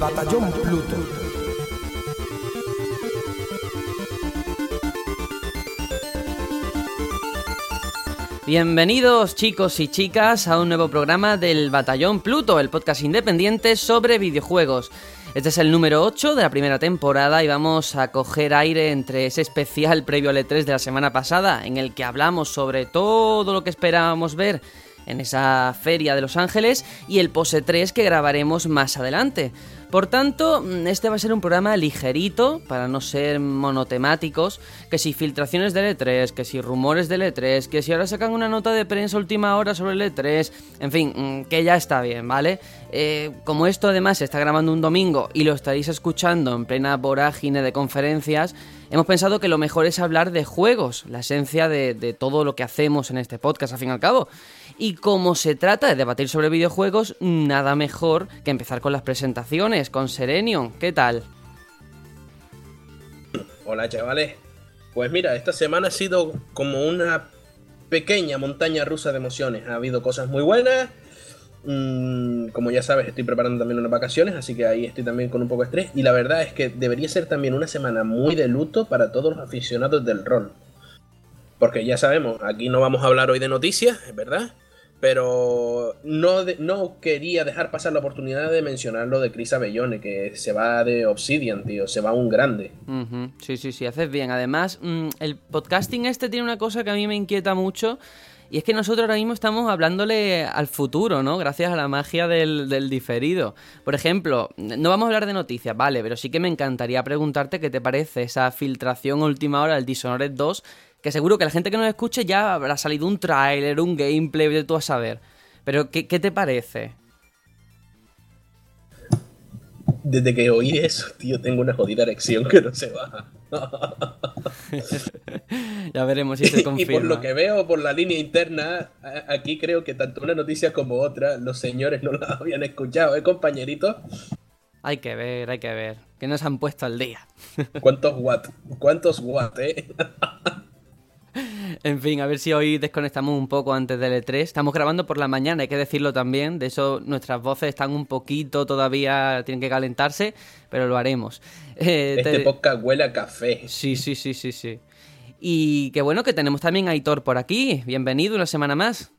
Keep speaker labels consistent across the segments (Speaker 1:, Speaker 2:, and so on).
Speaker 1: Batallón Pluto.
Speaker 2: Bienvenidos chicos y chicas a un nuevo programa del Batallón Pluto, el podcast independiente sobre videojuegos. Este es el número 8 de la primera temporada y vamos a coger aire entre ese especial previo al E3 de la semana pasada, en el que hablamos sobre todo lo que esperábamos ver en esa feria de Los Ángeles y el Pose 3 que grabaremos más adelante. Por tanto, mm, este va a ser un programa ligerito, para no ser monotemáticos, que si filtraciones del E3, que si rumores del E3, que si ahora sacan una nota de prensa última hora sobre el E3, en fin, mm, que ya está bien, ¿vale? Eh, como esto además se está grabando un domingo y lo estaréis escuchando en plena vorágine de conferencias, hemos pensado que lo mejor es hablar de juegos, la esencia de, todo lo que hacemos en este podcast, al fin y al cabo. Y como se trata de debatir sobre videojuegos, nada mejor que empezar con las presentaciones, con Serenion. ¿Qué tal?
Speaker 3: Hola chavales. Pues mira, esta semana ha sido como una pequeña montaña rusa de emociones. Ha habido cosas muy buenas. Mm, como ya sabes, estoy preparando también unas vacaciones, así que ahí estoy también con un poco de estrés. Y la verdad es que debería ser también una semana muy de luto para todos los aficionados del rol. Porque ya sabemos, aquí no vamos a hablar hoy de noticias, verdad. Pero no, no quería dejar pasar la oportunidad de mencionar lo de Chris Abellone, que se va de Obsidian, tío, se va un grande.
Speaker 2: Sí, sí, sí, haces bien. Además, mm, el podcasting este tiene una cosa que a mí me inquieta mucho. Y es que nosotros ahora mismo estamos hablándole al futuro, ¿no? Gracias a la magia del, del, diferido. Por ejemplo, no vamos a hablar de noticias, vale, pero sí que me encantaría preguntarte qué te parece esa filtración última hora del Dishonored 2 que seguro que la gente que nos escuche ya habrá salido un tráiler, un gameplay, de todo a saber. Pero, ¿qué, ¿qué, te parece?
Speaker 3: Desde que oí eso, tío, tengo una jodida erección que no se baja.
Speaker 2: ya veremos si se confirma.
Speaker 3: Y por lo que veo por la línea interna, aquí creo que tanto una noticia como otra, los señores no la habían escuchado, ¿eh, compañeritos?
Speaker 2: Hay que ver, hay que ver. Que nos han puesto al día.
Speaker 3: ¿Cuántos watts? ¿Cuántos watts, eh?
Speaker 2: En fin, a ver si hoy desconectamos un poco antes del E3. Estamos grabando por la mañana, hay que decirlo también. De eso nuestras voces están un poquito todavía, tienen que calentarse, pero lo haremos.
Speaker 3: Eh, este te... podcast huele a café.
Speaker 2: Sí, sí, sí, sí, sí. Y qué bueno que tenemos también a Aitor por aquí. Bienvenido una semana más.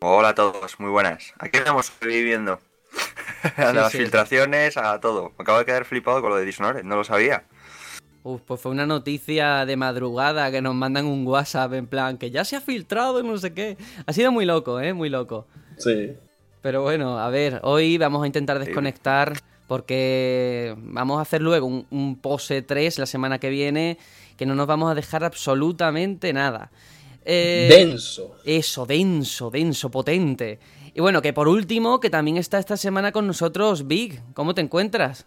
Speaker 4: Hola a todos, muy buenas. Aquí estamos viviendo. a sí, las sí. filtraciones, a todo. Me acabo de quedar flipado con lo de Dishonored, no lo sabía.
Speaker 2: Uf, pues fue una noticia de madrugada que nos mandan un WhatsApp en plan que ya se ha filtrado no sé qué. Ha sido muy loco, ¿eh? Muy loco.
Speaker 3: Sí.
Speaker 2: Pero bueno, a ver, hoy vamos a intentar desconectar porque vamos a hacer luego un, un pose 3 la semana que viene que no nos vamos a dejar absolutamente nada.
Speaker 3: Eh, denso.
Speaker 2: Eso, denso, denso, potente. Y bueno, que por último, que también está esta semana con nosotros Big. ¿Cómo te encuentras?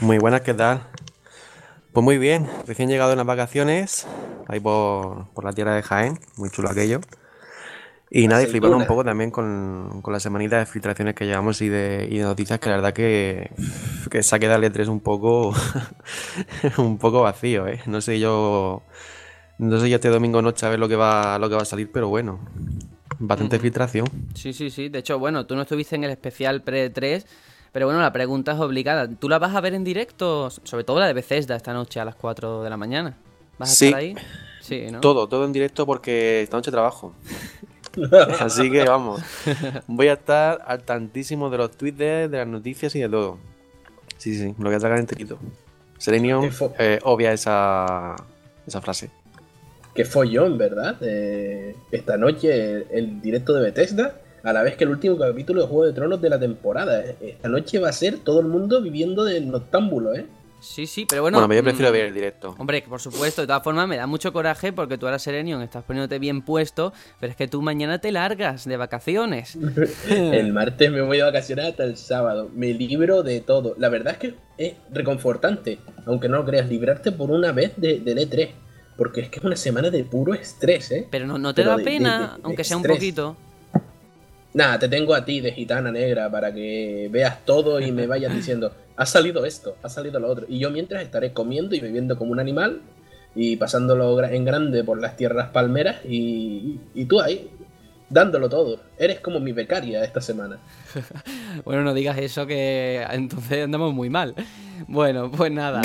Speaker 5: Muy buenas, ¿qué tal? Pues muy bien, recién llegado en las vacaciones, ahí por, por la tierra de Jaén, muy chulo aquello. Y nada, y flipando un poco también con, con la semanita de filtraciones que llevamos y de, y de noticias que la verdad que, que se ha quedado el E3 un poco, un poco vacío, ¿eh? No sé yo, no sé yo este domingo noche a ver lo que va, lo que va a salir, pero bueno, bastante filtración.
Speaker 2: Sí, sí, sí, de hecho, bueno, tú no estuviste en el especial pre-3, pero bueno, la pregunta es obligada. ¿Tú la vas a ver en directo? Sobre todo la de Bethesda esta noche a las 4 de la mañana. ¿Vas a
Speaker 5: sí.
Speaker 2: estar ahí? Sí, ¿no?
Speaker 5: Todo, todo en directo porque esta noche trabajo. Así que vamos. Voy a estar al tantísimo de los tweets, de, las noticias y de todo. Sí, sí, lo voy a sacar enterito. Selenium eh, obvia esa, esa frase.
Speaker 3: Qué follón, ¿verdad? Eh, esta noche el, el directo de Bethesda a la vez que el último capítulo de Juego de Tronos de la temporada. Esta noche va a ser todo el mundo viviendo del noctámbulo, ¿eh?
Speaker 2: Sí, sí, pero bueno.
Speaker 5: Bueno, yo prefiero ver el directo.
Speaker 2: Hombre, por supuesto, de todas formas me da mucho coraje porque tú ahora, Serenion, estás poniéndote bien puesto, pero es que tú mañana te largas de vacaciones.
Speaker 3: el martes me voy de vacaciones hasta el sábado. Me libro de todo. La verdad es que es reconfortante, aunque no lo creas, librarte por una vez de, del E3. Porque es que es una semana de puro estrés, ¿eh?
Speaker 2: Pero no, no te
Speaker 3: Pero
Speaker 2: da
Speaker 3: de-
Speaker 2: pena,
Speaker 3: de- de
Speaker 2: aunque sea un
Speaker 3: estrés.
Speaker 2: poquito.
Speaker 3: Nada, te tengo a ti de gitana negra para que veas todo y me vayas diciendo, ha salido esto, ha salido lo otro. Y yo mientras estaré comiendo y bebiendo como un animal y pasándolo en grande por las tierras palmeras y, y tú ahí dándolo todo. Eres como mi becaria esta semana.
Speaker 2: bueno, no digas eso que entonces andamos muy mal. Bueno, pues nada.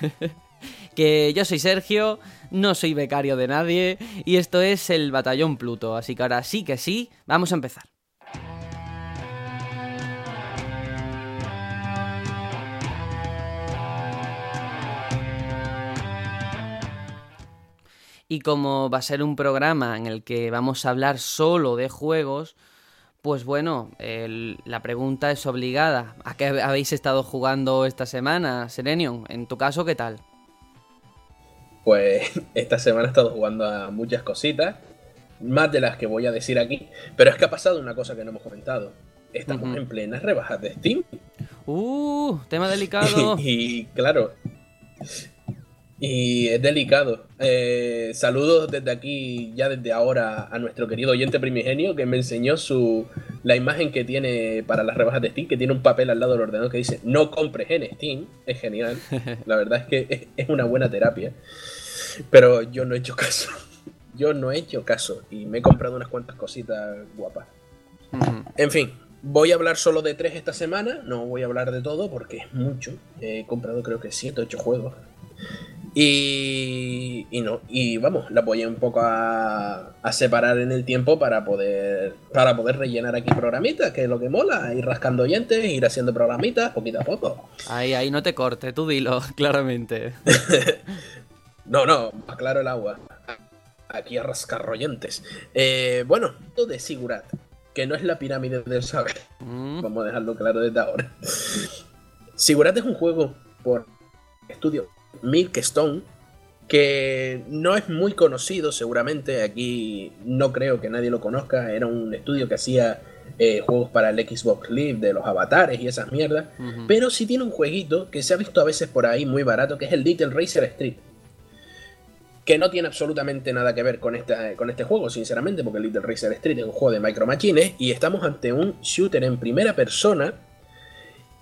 Speaker 2: que yo soy Sergio, no soy becario de nadie y esto es el Batallón Pluto, así que ahora sí que sí, vamos a empezar. Y como va a ser un programa en el que vamos a hablar solo de juegos, pues bueno, la pregunta es obligada. ¿A qué habéis estado jugando esta semana, Serenion? En tu caso, ¿qué tal?
Speaker 3: Pues esta semana he estado jugando a muchas cositas, más de las que voy a decir aquí, pero es que ha pasado una cosa que no hemos comentado. Estamos en plenas rebajas de Steam.
Speaker 2: Uh, tema delicado.
Speaker 3: y claro, y es delicado. Eh, saludos desde aquí, ya desde ahora, a nuestro querido oyente primigenio que me enseñó su la imagen que tiene para las rebajas de Steam, que tiene un papel al lado del ordenador que dice no compres en Steam. Es genial. La verdad es que es, una buena terapia. Pero yo no he hecho caso. Yo no he hecho caso. Y me he comprado unas cuantas cositas guapas. En fin, voy a hablar solo de tres esta semana. No voy a hablar de todo porque es mucho. He comprado creo que 7 o 8 juegos. Y, no, y vamos, la voy un poco a, separar en el tiempo para poder, para poder rellenar aquí programitas, que es lo que mola, ir rascando oyentes, ir haciendo programitas poquito a poco.
Speaker 2: Ahí, ahí no te corte, tú dilo, claramente.
Speaker 3: no, no, aclaro el agua. Aquí a. Eh, bueno, de Sigurat, que no es la pirámide del saber. Mm. Vamos a dejarlo claro desde ahora. Sigurat es un juego por estudio Stone, que no es muy conocido seguramente, aquí no creo que nadie lo conozca, era un estudio que hacía eh, juegos para el Xbox Live de los avatares y esas mierdas, pero sí tiene un jueguito que se ha visto a veces por ahí muy barato, que es el Little Racer Street. Que no tiene absolutamente nada que ver con, esta, con este juego, sinceramente, porque Little Racer Street es un juego de Micro Machines y estamos ante un shooter en primera persona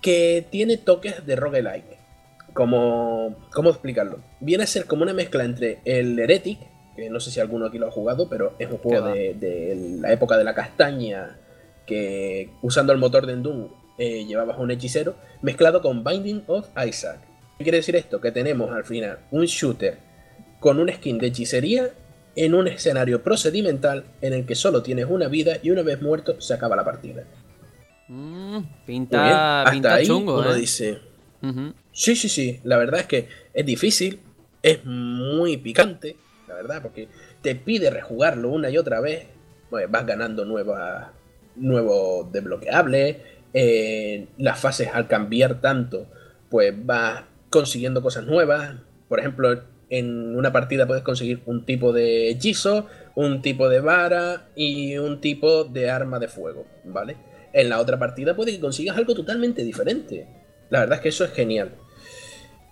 Speaker 3: que tiene toques de roguelike como... ¿Cómo explicarlo? Viene a ser como una mezcla entre el Heretic, que no sé si alguno aquí lo ha jugado, pero es un juego de, la época de la castaña, que usando el motor de Doom eh, llevabas un hechicero, mezclado con Binding of Isaac. ¿Qué quiere decir esto? Que tenemos al final un shooter con un skin de hechicería en un escenario procedimental en el que solo tienes una vida y una vez muerto se acaba la partida.
Speaker 2: Mm, pinta, pinta chungo,
Speaker 3: uno
Speaker 2: ¿eh?
Speaker 3: dice, Sí, sí, sí. La verdad es que es difícil, es muy picante, la verdad, porque te pide rejugarlo una y otra vez. vas ganando nuevas, nuevos desbloqueables. Eh, las fases al cambiar tanto, pues vas consiguiendo cosas nuevas. Por ejemplo, en una partida puedes conseguir un tipo de hechizo, un tipo de vara y un tipo de arma de fuego, ¿vale? En la otra partida puede que consigas algo totalmente diferente. La verdad es que eso es genial.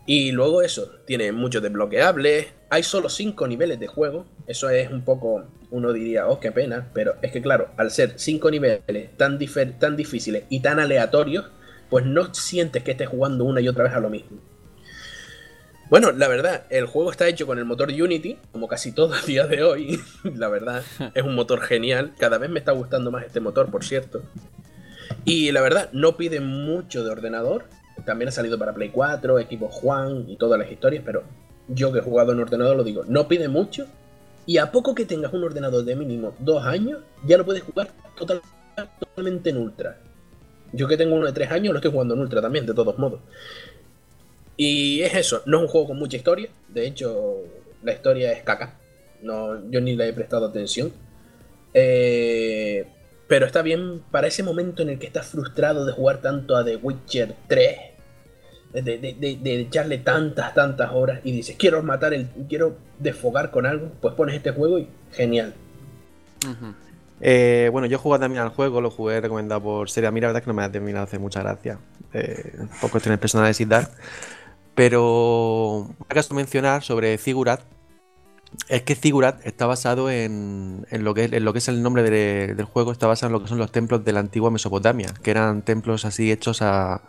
Speaker 3: Y luego eso, tiene muchos desbloqueables, hay solo 5 niveles de juego, eso es un poco, uno diría, oh, qué pena, pero es que claro, al ser 5 niveles tan, tan difíciles y tan aleatorios, pues no sientes que estés jugando una y otra vez a lo mismo. Bueno, la verdad, el juego está hecho con el motor Unity, como casi todo a día de hoy. la verdad, es un motor genial. Cada vez me está gustando más este motor, por cierto. Y la verdad, no pide mucho de ordenador también ha salido para Play 4, equipo Juan y todas las historias, pero yo que he jugado en ordenador lo digo, no pide mucho. Y a poco que tengas un ordenador de mínimo dos años, ya lo puedes jugar totalmente en ultra. Yo que tengo uno de tres años, lo estoy jugando en ultra también, de todos modos. Y es eso, no es un juego con mucha historia. De hecho, la historia es caca. No, yo ni le he prestado atención. Eh, pero está bien para ese momento en el que estás frustrado de jugar tanto a The Witcher 3. De, echarle tantas, tantas horas y dices, quiero matar el. quiero desfogar con algo, pues pones este juego y genial.
Speaker 5: Eh, bueno, yo jugado también al juego, lo jugué recomendado por serie. A la verdad es que no me ha terminado hace mucha gracia. Eh, por cuestiones personales y tal. Pero acaso mencionar sobre Figurat, es que Zigurat está basado en, lo, que, lo que es el nombre del juego, está basado en lo que son los templos de la antigua Mesopotamia, que eran templos así hechos a,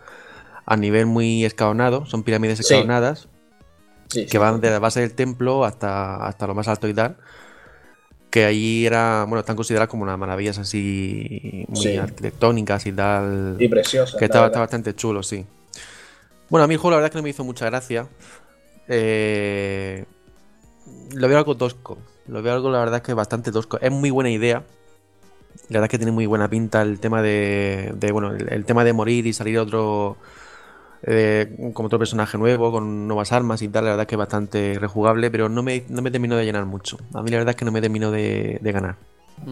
Speaker 5: nivel muy escalonado, son pirámides escalonadas, que van desde la base del templo hasta, hasta lo más alto y tal. que ahí era, bueno, están consideradas como unas maravillas así muy arquitectónicas y tal.
Speaker 3: Y preciosas.
Speaker 5: Que estaba, bastante chulo, sí. Bueno, a mí el juego la verdad es que no me hizo mucha gracia. Eh, lo veo algo tosco. Lo veo algo, la verdad es que bastante tosco. Es muy buena idea. La verdad es que tiene muy buena pinta el tema de, bueno, el, tema de morir y salir otro eh, como otro personaje nuevo, con nuevas armas y tal, la verdad es que es bastante rejugable, pero no me, no me terminó de llenar mucho. A mí la verdad es que no me terminó de, ganar.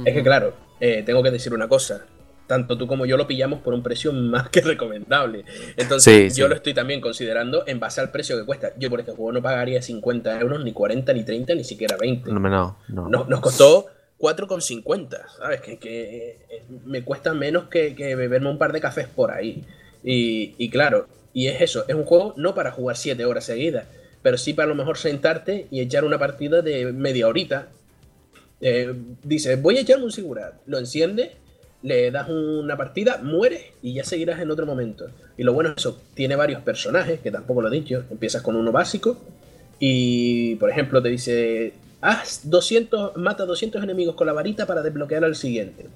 Speaker 3: Es que claro, eh, tengo que decir una cosa. Tanto tú como yo lo pillamos por un precio más que recomendable. Entonces yo lo estoy también considerando en base al precio que cuesta. Yo por este juego no pagaría 50 euros, ni 40, ni 30, ni siquiera 20.
Speaker 5: No, no, no.
Speaker 3: Nos, nos costó 4,50, ¿sabes? Que, que, eh, me cuesta menos que, beberme un par de cafés por ahí. Y, y claro, y es eso, es un juego no para jugar 7 horas seguidas, pero sí para a lo mejor sentarte y echar una partida de media horita. Eh, dice, voy a echarme un Sigurat, lo enciendes, le das una partida, mueres y ya seguirás en otro momento. Y lo bueno es eso, tiene varios personajes, que tampoco lo he dicho, empiezas con uno básico y por ejemplo te dice, haz 200, mata 200 enemigos con la varita para desbloquear al siguiente.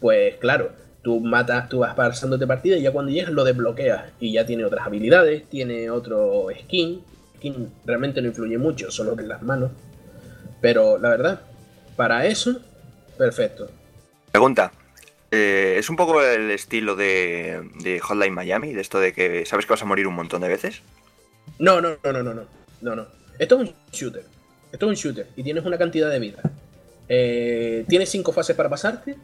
Speaker 3: Pues claro, tú matas, tú vas pasándote partida y ya cuando llegas lo desbloqueas y ya tiene otras habilidades, tiene otro skin. Skin realmente no influye mucho, solo en las manos. Pero la verdad, para eso, perfecto.
Speaker 4: Pregunta. Eh, ¿Es un poco el estilo de, Hotline Miami? De esto de que sabes que vas a morir un montón de veces?
Speaker 3: No, no, no, no, no, no. no. Esto es un shooter. Esto es un shooter y tienes una cantidad de vida. Eh, tienes cinco fases para pasarte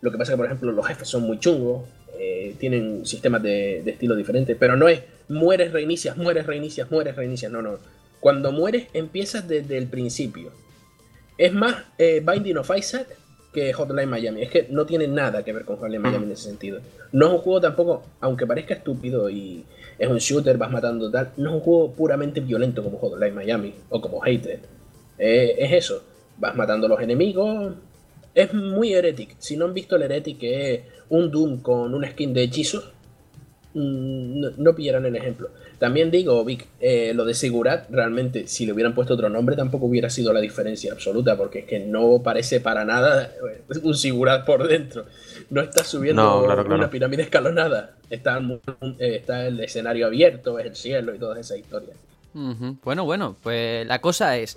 Speaker 3: lo que pasa es que, por ejemplo, los jefes son muy chungos, eh, tienen sistemas de, estilo diferentes, pero no es mueres, reinicias, mueres, reinicias, mueres, reinicias. No, no. Cuando mueres, empiezas desde el principio. Es más Binding of Isaac que Hotline Miami. Es que no tiene nada que ver con Hotline Miami en ese sentido. No es un juego tampoco, aunque parezca estúpido y es un shooter, vas matando tal, no es un juego puramente violento como Hotline Miami o como Hated. Eh, es eso. Vas matando a los enemigos, es muy Heretic. Si no han visto el Heretic, que es un Doom con una skin de hechizos, mm, no, pillarán el ejemplo. También digo, Vic, eh, lo de Sigurat, realmente, si le hubieran puesto otro nombre, tampoco hubiera sido la diferencia absoluta, porque es que no parece para nada eh, un Sigurat por dentro. No está subiendo una pirámide escalonada. Está, eh, está el escenario abierto, es el cielo y todas esas historias.
Speaker 2: Bueno, bueno, pues la cosa es,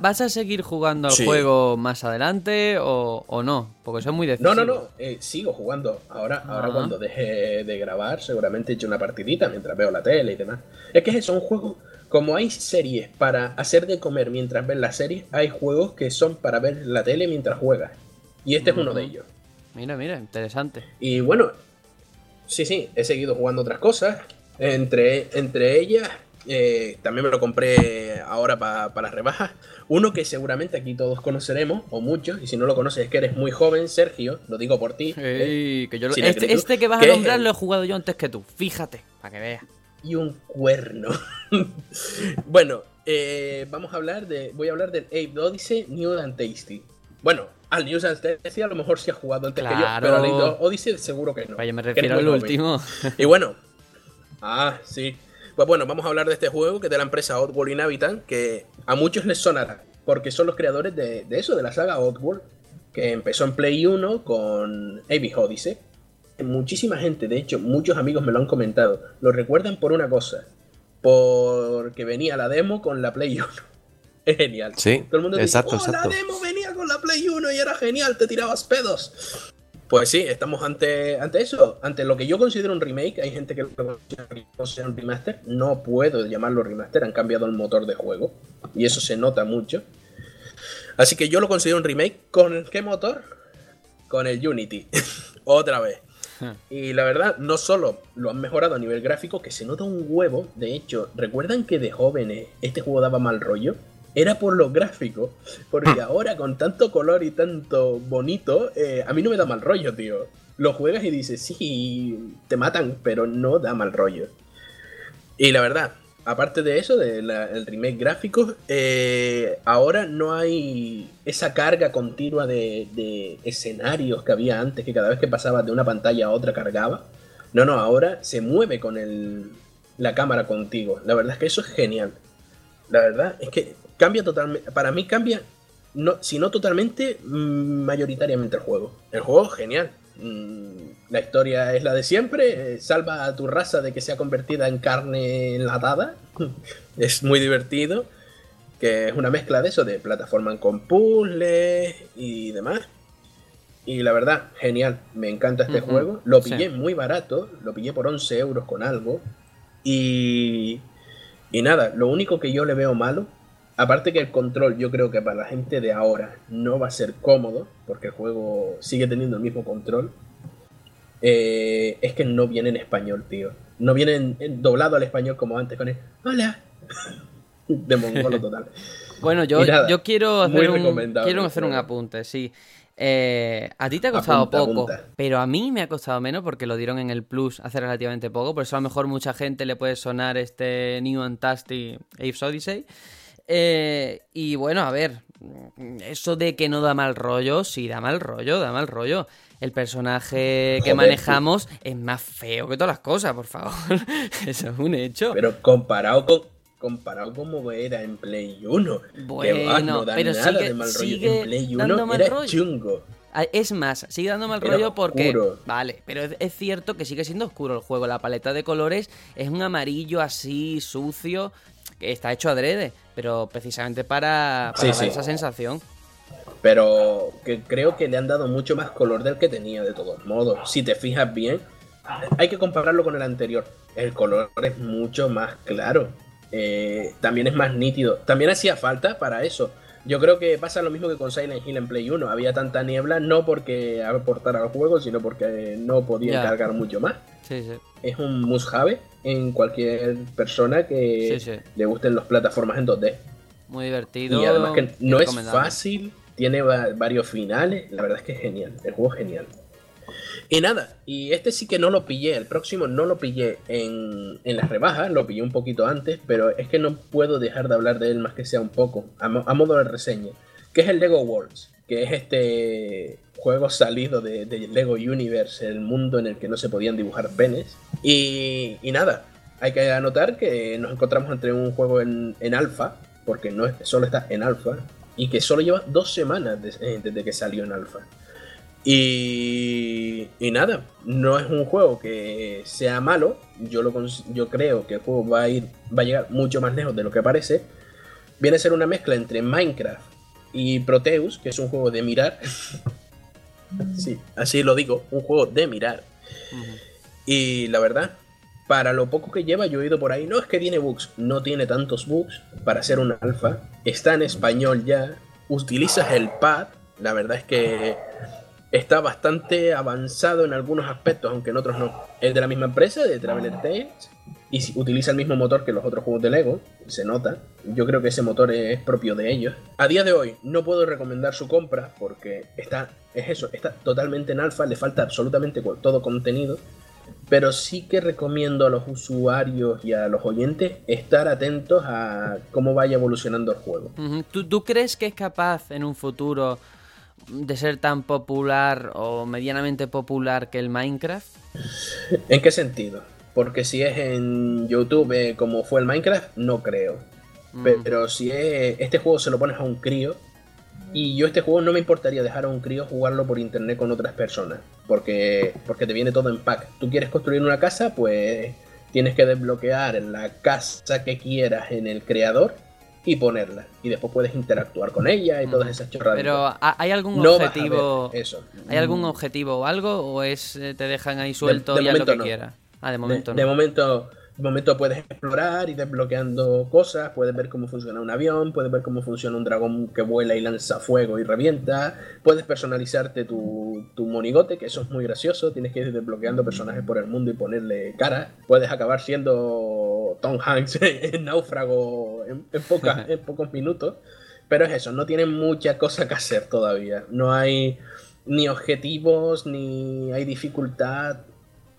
Speaker 2: vas a seguir jugando al juego más adelante o, no? Porque eso es muy decisivo.
Speaker 3: No, no, no, eh, sigo jugando. Ahora, ahora ah. cuando deje de grabar, seguramente he hecho una partidita mientras veo la tele y demás. Es que es un juego, como hay series para hacer de comer mientras ves la serie, hay juegos que son para ver la tele mientras juegas. Y este es uno de ellos.
Speaker 2: Mira, mira, interesante.
Speaker 3: Y bueno, sí, sí, he seguido jugando otras cosas. Entre, entre ellas eh, también me lo compré ahora para las rebajas. Uno que seguramente aquí todos conoceremos, o muchos, y si no lo conoces es que eres muy joven, Sergio, lo digo por ti.
Speaker 2: ¿eh? este, este, que vas a nombrar lo he jugado yo antes que tú, fíjate, para que veas.
Speaker 3: Y un cuerno. bueno, eh, vamos a hablar de. Voy a hablar del Ape Odyssey New and Tasty. Bueno, al New and Tasty a lo mejor sí ha jugado antes que yo, pero al Ape Odyssey seguro que no.
Speaker 2: Vaya, me refiero al último.
Speaker 3: y bueno. Ah, sí. Pues bueno, vamos a hablar de este juego que es de la empresa Oddworld Inhabitant, que a muchos les sonará, porque son los creadores de, eso, de la saga Oddworld, que empezó en Play 1 con Abyss Odyssey. Muchísima gente, de hecho, muchos amigos me lo han comentado, lo recuerdan por una cosa, porque venía la demo con la Play 1. Es genial.
Speaker 5: Sí,
Speaker 3: Todo el mundo exacto, dice, oh, la demo venía con la Play 1 y era genial, te tirabas pedos. Pues sí, estamos ante, ante eso, ante lo que yo considero un remake. Hay gente que lo considera un remaster. No puedo llamarlo remaster, han cambiado el motor de juego. Y eso se nota mucho. Así que yo lo considero un remake. ¿Con qué motor? Con el Unity. Otra vez. Y la verdad, no solo lo han mejorado a nivel gráfico, que se nota un huevo. De hecho, ¿recuerdan que de jóvenes este juego daba mal rollo? Era por lo gráfico. Porque hmm. ahora con tanto color y tanto bonito, eh, a mí no me da mal rollo, tío. Lo juegas y dices, sí, te matan, pero no da mal rollo. Y la verdad, aparte de eso, del remake gráfico, eh, ahora no hay esa carga continua de, escenarios que había antes, que cada vez que pasaba de una pantalla a otra cargaba. No, no, ahora se mueve con el, la cámara contigo. La verdad es que eso es genial. La verdad es que cambia totalmente. Para mí cambia no, si no totalmente, mm, mayoritariamente el juego. El juego es genial. Mm, la historia es la de siempre. eh, Salva a tu raza de que sea convertida en carne enlatada. es muy divertido. Que es una mezcla de eso, de plataforma con puzzles y demás. Y la verdad, genial. Me encanta este juego. Lo
Speaker 2: sí.
Speaker 3: pillé muy barato. Lo pillé por 11 euros con algo. Y, y nada, lo único que yo le veo malo, aparte que el control yo creo que para la gente de ahora no va a ser cómodo, porque el juego sigue teniendo el mismo control, eh, es que no viene en español, tío. No viene en- en- doblado al español como antes con el Hola. De mongolo total.
Speaker 2: Bueno, yo,
Speaker 3: nada,
Speaker 2: yo quiero hacer un, quiero hacer un apunte, sí. Eh, a ti te ha costado
Speaker 3: Apunta,
Speaker 2: poco,
Speaker 3: apunta.
Speaker 2: pero a mí me ha costado menos porque lo dieron en el Plus hace relativamente poco. Por eso a lo mejor mucha gente le puede sonar este New and Tasty Apes Odyssey. Eh, y bueno, a ver, eso de que no da mal rollo, sí da mal rollo, da mal rollo. El personaje que
Speaker 3: Joder,
Speaker 2: manejamos es más feo que todas las cosas, por favor. Eso es un hecho.
Speaker 3: Pero comparado con comparado como era en Play 1, que va,
Speaker 2: Bueno,
Speaker 3: no da
Speaker 2: pero
Speaker 3: nada
Speaker 2: sigue-
Speaker 3: de mal rollo.
Speaker 2: sigue
Speaker 3: En Play
Speaker 2: dando
Speaker 3: 1
Speaker 2: mal
Speaker 3: era
Speaker 2: rollo.
Speaker 3: chungo.
Speaker 2: Ah, Es más, sigue dando mal
Speaker 3: Era
Speaker 2: rollo porque.
Speaker 3: oscuro.
Speaker 2: Vale, pero es, es cierto que sigue siendo oscuro el juego. La paleta de colores es un amarillo así, sucio, que está hecho adrede, pero precisamente para, para
Speaker 3: Sí,
Speaker 2: dar
Speaker 3: sí.
Speaker 2: esa sensación.
Speaker 3: Pero que creo que le han dado mucho más color del que tenía de todos modos. Si te fijas bien, hay que compararlo con el anterior. El color es mucho más claro. Eh, también es más nítido. También hacía falta para eso. Yo creo que pasa lo mismo que con Silent Hill en Play 1. Había tanta niebla, no porque aportara al juego, sino porque no podía cargar mucho más.
Speaker 2: Sí, sí.
Speaker 3: Es un must-have en cualquier persona que
Speaker 2: Sí,
Speaker 3: le gusten las plataformas en 2D.
Speaker 2: Muy divertido.
Speaker 3: Y además que no es fácil, tiene va- varios finales, la verdad es que es genial, el juego es genial. Y nada, y este sí que no lo pillé, el próximo no lo pillé en, en las rebajas, lo pillé un poquito antes, pero es que no puedo dejar de hablar de él más que sea un poco, a, mo- a modo de reseña, que es el Lego Worlds, que es este juego salido de, Lego Universe, el mundo en el que no se podían dibujar penes. Y, nada, hay que anotar que nos encontramos entre un juego en, en alfa, porque no solo está en alfa, y que solo lleva dos semanas des- eh, desde que salió en alfa. Y, y nada, no es un juego que sea malo. Yo, lo, yo creo que el juego va a ir, va a llegar mucho más lejos de lo que parece. Viene a ser una mezcla entre Minecraft y Proteus, que es un juego de mirar. sí, así lo digo, un juego de mirar. Y la verdad, para lo poco que lleva, yo he oído por ahí, no es que tiene bugs, no tiene tantos bugs para ser un alfa, está en español ya, utilizas el pad, la verdad es que está bastante avanzado en algunos aspectos, aunque en otros no. Es de la misma empresa, de Traveler Tales, y utiliza el mismo motor que los otros juegos de Lego, se nota. Yo creo que ese motor es propio de ellos. A día de hoy no puedo recomendar su compra porque está, es eso, está totalmente en alfa, le falta absolutamente todo contenido. Pero sí que recomiendo a los usuarios y a los oyentes estar atentos a cómo vaya evolucionando el juego.
Speaker 2: Ujú. ¿Tú, ¿Tú crees que es capaz en un futuro de ser tan popular o medianamente popular que el Minecraft?
Speaker 3: ¿En qué sentido? Porque si es en YouTube eh, como fue el Minecraft, no creo.
Speaker 2: Mm.
Speaker 3: Pero si es, este juego se lo pones a un crío, y yo este juego no me importaría dejar a un crío jugarlo por internet con otras personas, porque, porque te viene todo en pack. Tú quieres construir una casa, pues tienes que desbloquear la casa que quieras en el creador y ponerla. Y después puedes interactuar con ella y todas
Speaker 2: Mm.
Speaker 3: esas chorradas.
Speaker 2: Pero ¿ha- ¿hay algún
Speaker 3: no
Speaker 2: objetivo?
Speaker 3: eso.
Speaker 2: ¿Hay algún objetivo o algo? ¿O es eh, te dejan ahí suelto
Speaker 3: de
Speaker 2: y haz lo que
Speaker 3: no.
Speaker 2: quieras? Ah, de
Speaker 3: De,
Speaker 2: momento
Speaker 3: de
Speaker 2: no.
Speaker 3: momento, de momento puedes explorar y desbloqueando cosas, puedes ver cómo funciona un avión, puedes ver cómo funciona un dragón que vuela y lanza fuego y revienta, puedes personalizarte tu, tu monigote, que eso es muy gracioso, tienes que ir desbloqueando personajes por el mundo y ponerle cara, puedes acabar siendo Tom Hanks en náufrago en, en pocas- en pocos minutos, pero es eso, no tiene mucha cosa que hacer todavía, no hay ni objetivos, ni hay dificultad,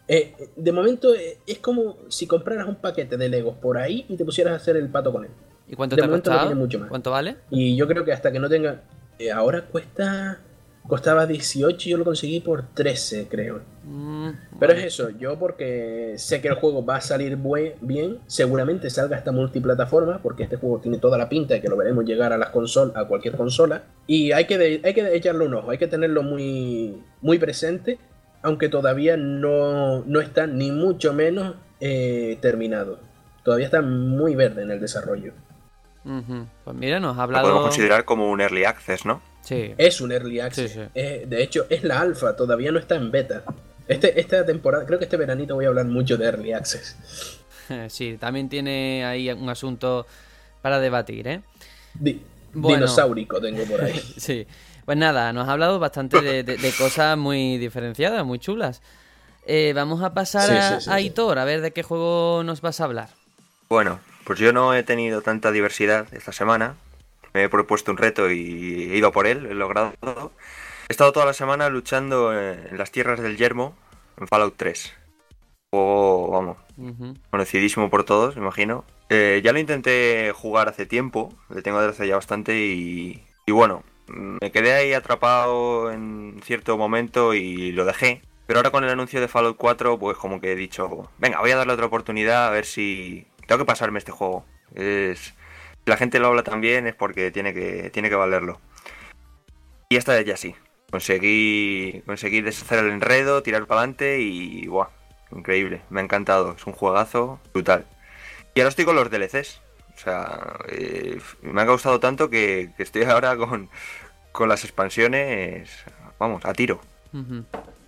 Speaker 3: eh, de momento eh, es como si compraras un paquete de Legos por ahí y te pusieras a hacer el pato con él.
Speaker 2: ¿Y cuánto
Speaker 3: de
Speaker 2: te ha
Speaker 3: no
Speaker 2: costado?
Speaker 3: tiene mucho más.
Speaker 2: ¿Cuánto vale?
Speaker 3: Y yo creo que hasta que no tenga... eh, ahora cuesta costaba 18 y yo lo conseguí por 13, creo.
Speaker 2: Mm,
Speaker 3: Pero
Speaker 2: vale.
Speaker 3: es eso, yo porque sé que el juego va a salir buen- bien, seguramente salga esta multiplataforma, porque este juego tiene toda la pinta de que lo veremos llegar a las consolas, a cualquier consola, y hay que, de- hay que echarle un ojo, hay que tenerlo muy, muy presente, aunque todavía no, no está ni mucho menos eh, terminado. Todavía está muy verde en el desarrollo.
Speaker 2: Pues mira, nos ha
Speaker 4: Lo
Speaker 2: hablado.
Speaker 4: podemos considerar como un early access, ¿no?
Speaker 2: Sí.
Speaker 3: Es un early access.
Speaker 2: Sí, sí.
Speaker 3: Eh, de hecho, es la alfa, todavía no está en beta. Este, esta temporada, creo que este veranito voy a hablar mucho de early access.
Speaker 2: Sí, también tiene ahí un asunto para debatir, ¿eh?
Speaker 3: Di-
Speaker 2: Bueno.
Speaker 3: Dinosaurico tengo por ahí.
Speaker 2: Sí. Pues nada, nos ha hablado bastante de, de- de cosas muy diferenciadas, muy chulas. Eh, vamos a pasar
Speaker 3: Sí,
Speaker 2: a,
Speaker 3: sí, sí,
Speaker 2: a
Speaker 3: sí.
Speaker 2: Hitor, a ver de qué juego nos vas a hablar.
Speaker 4: Bueno, pues yo no he tenido tanta diversidad esta semana. Me he propuesto un reto y he ido por él, he logrado. He estado toda la semana luchando en las tierras del Yermo en Fallout 3. Juego, vamos,
Speaker 2: Ujú.
Speaker 4: conocidísimo por todos, me imagino. Eh, ya lo intenté jugar hace tiempo, le tengo desde hace ya bastante y, y bueno, me quedé ahí atrapado en cierto momento y lo dejé. Pero ahora con el anuncio de Fallout 4, pues como que he dicho, venga, voy a darle otra oportunidad a ver si tengo que pasarme este juego. Es, la gente lo habla también es porque tiene que, tiene que valerlo. Y esta vez ya sí. Conseguí, conseguí deshacer el enredo, tirar para adelante y ¡buah! Increíble, me ha encantado, es un juegazo brutal. Y ahora estoy con los DLCs. O sea, eh, me ha gustado tanto que, que estoy ahora con, con las expansiones, vamos, a tiro.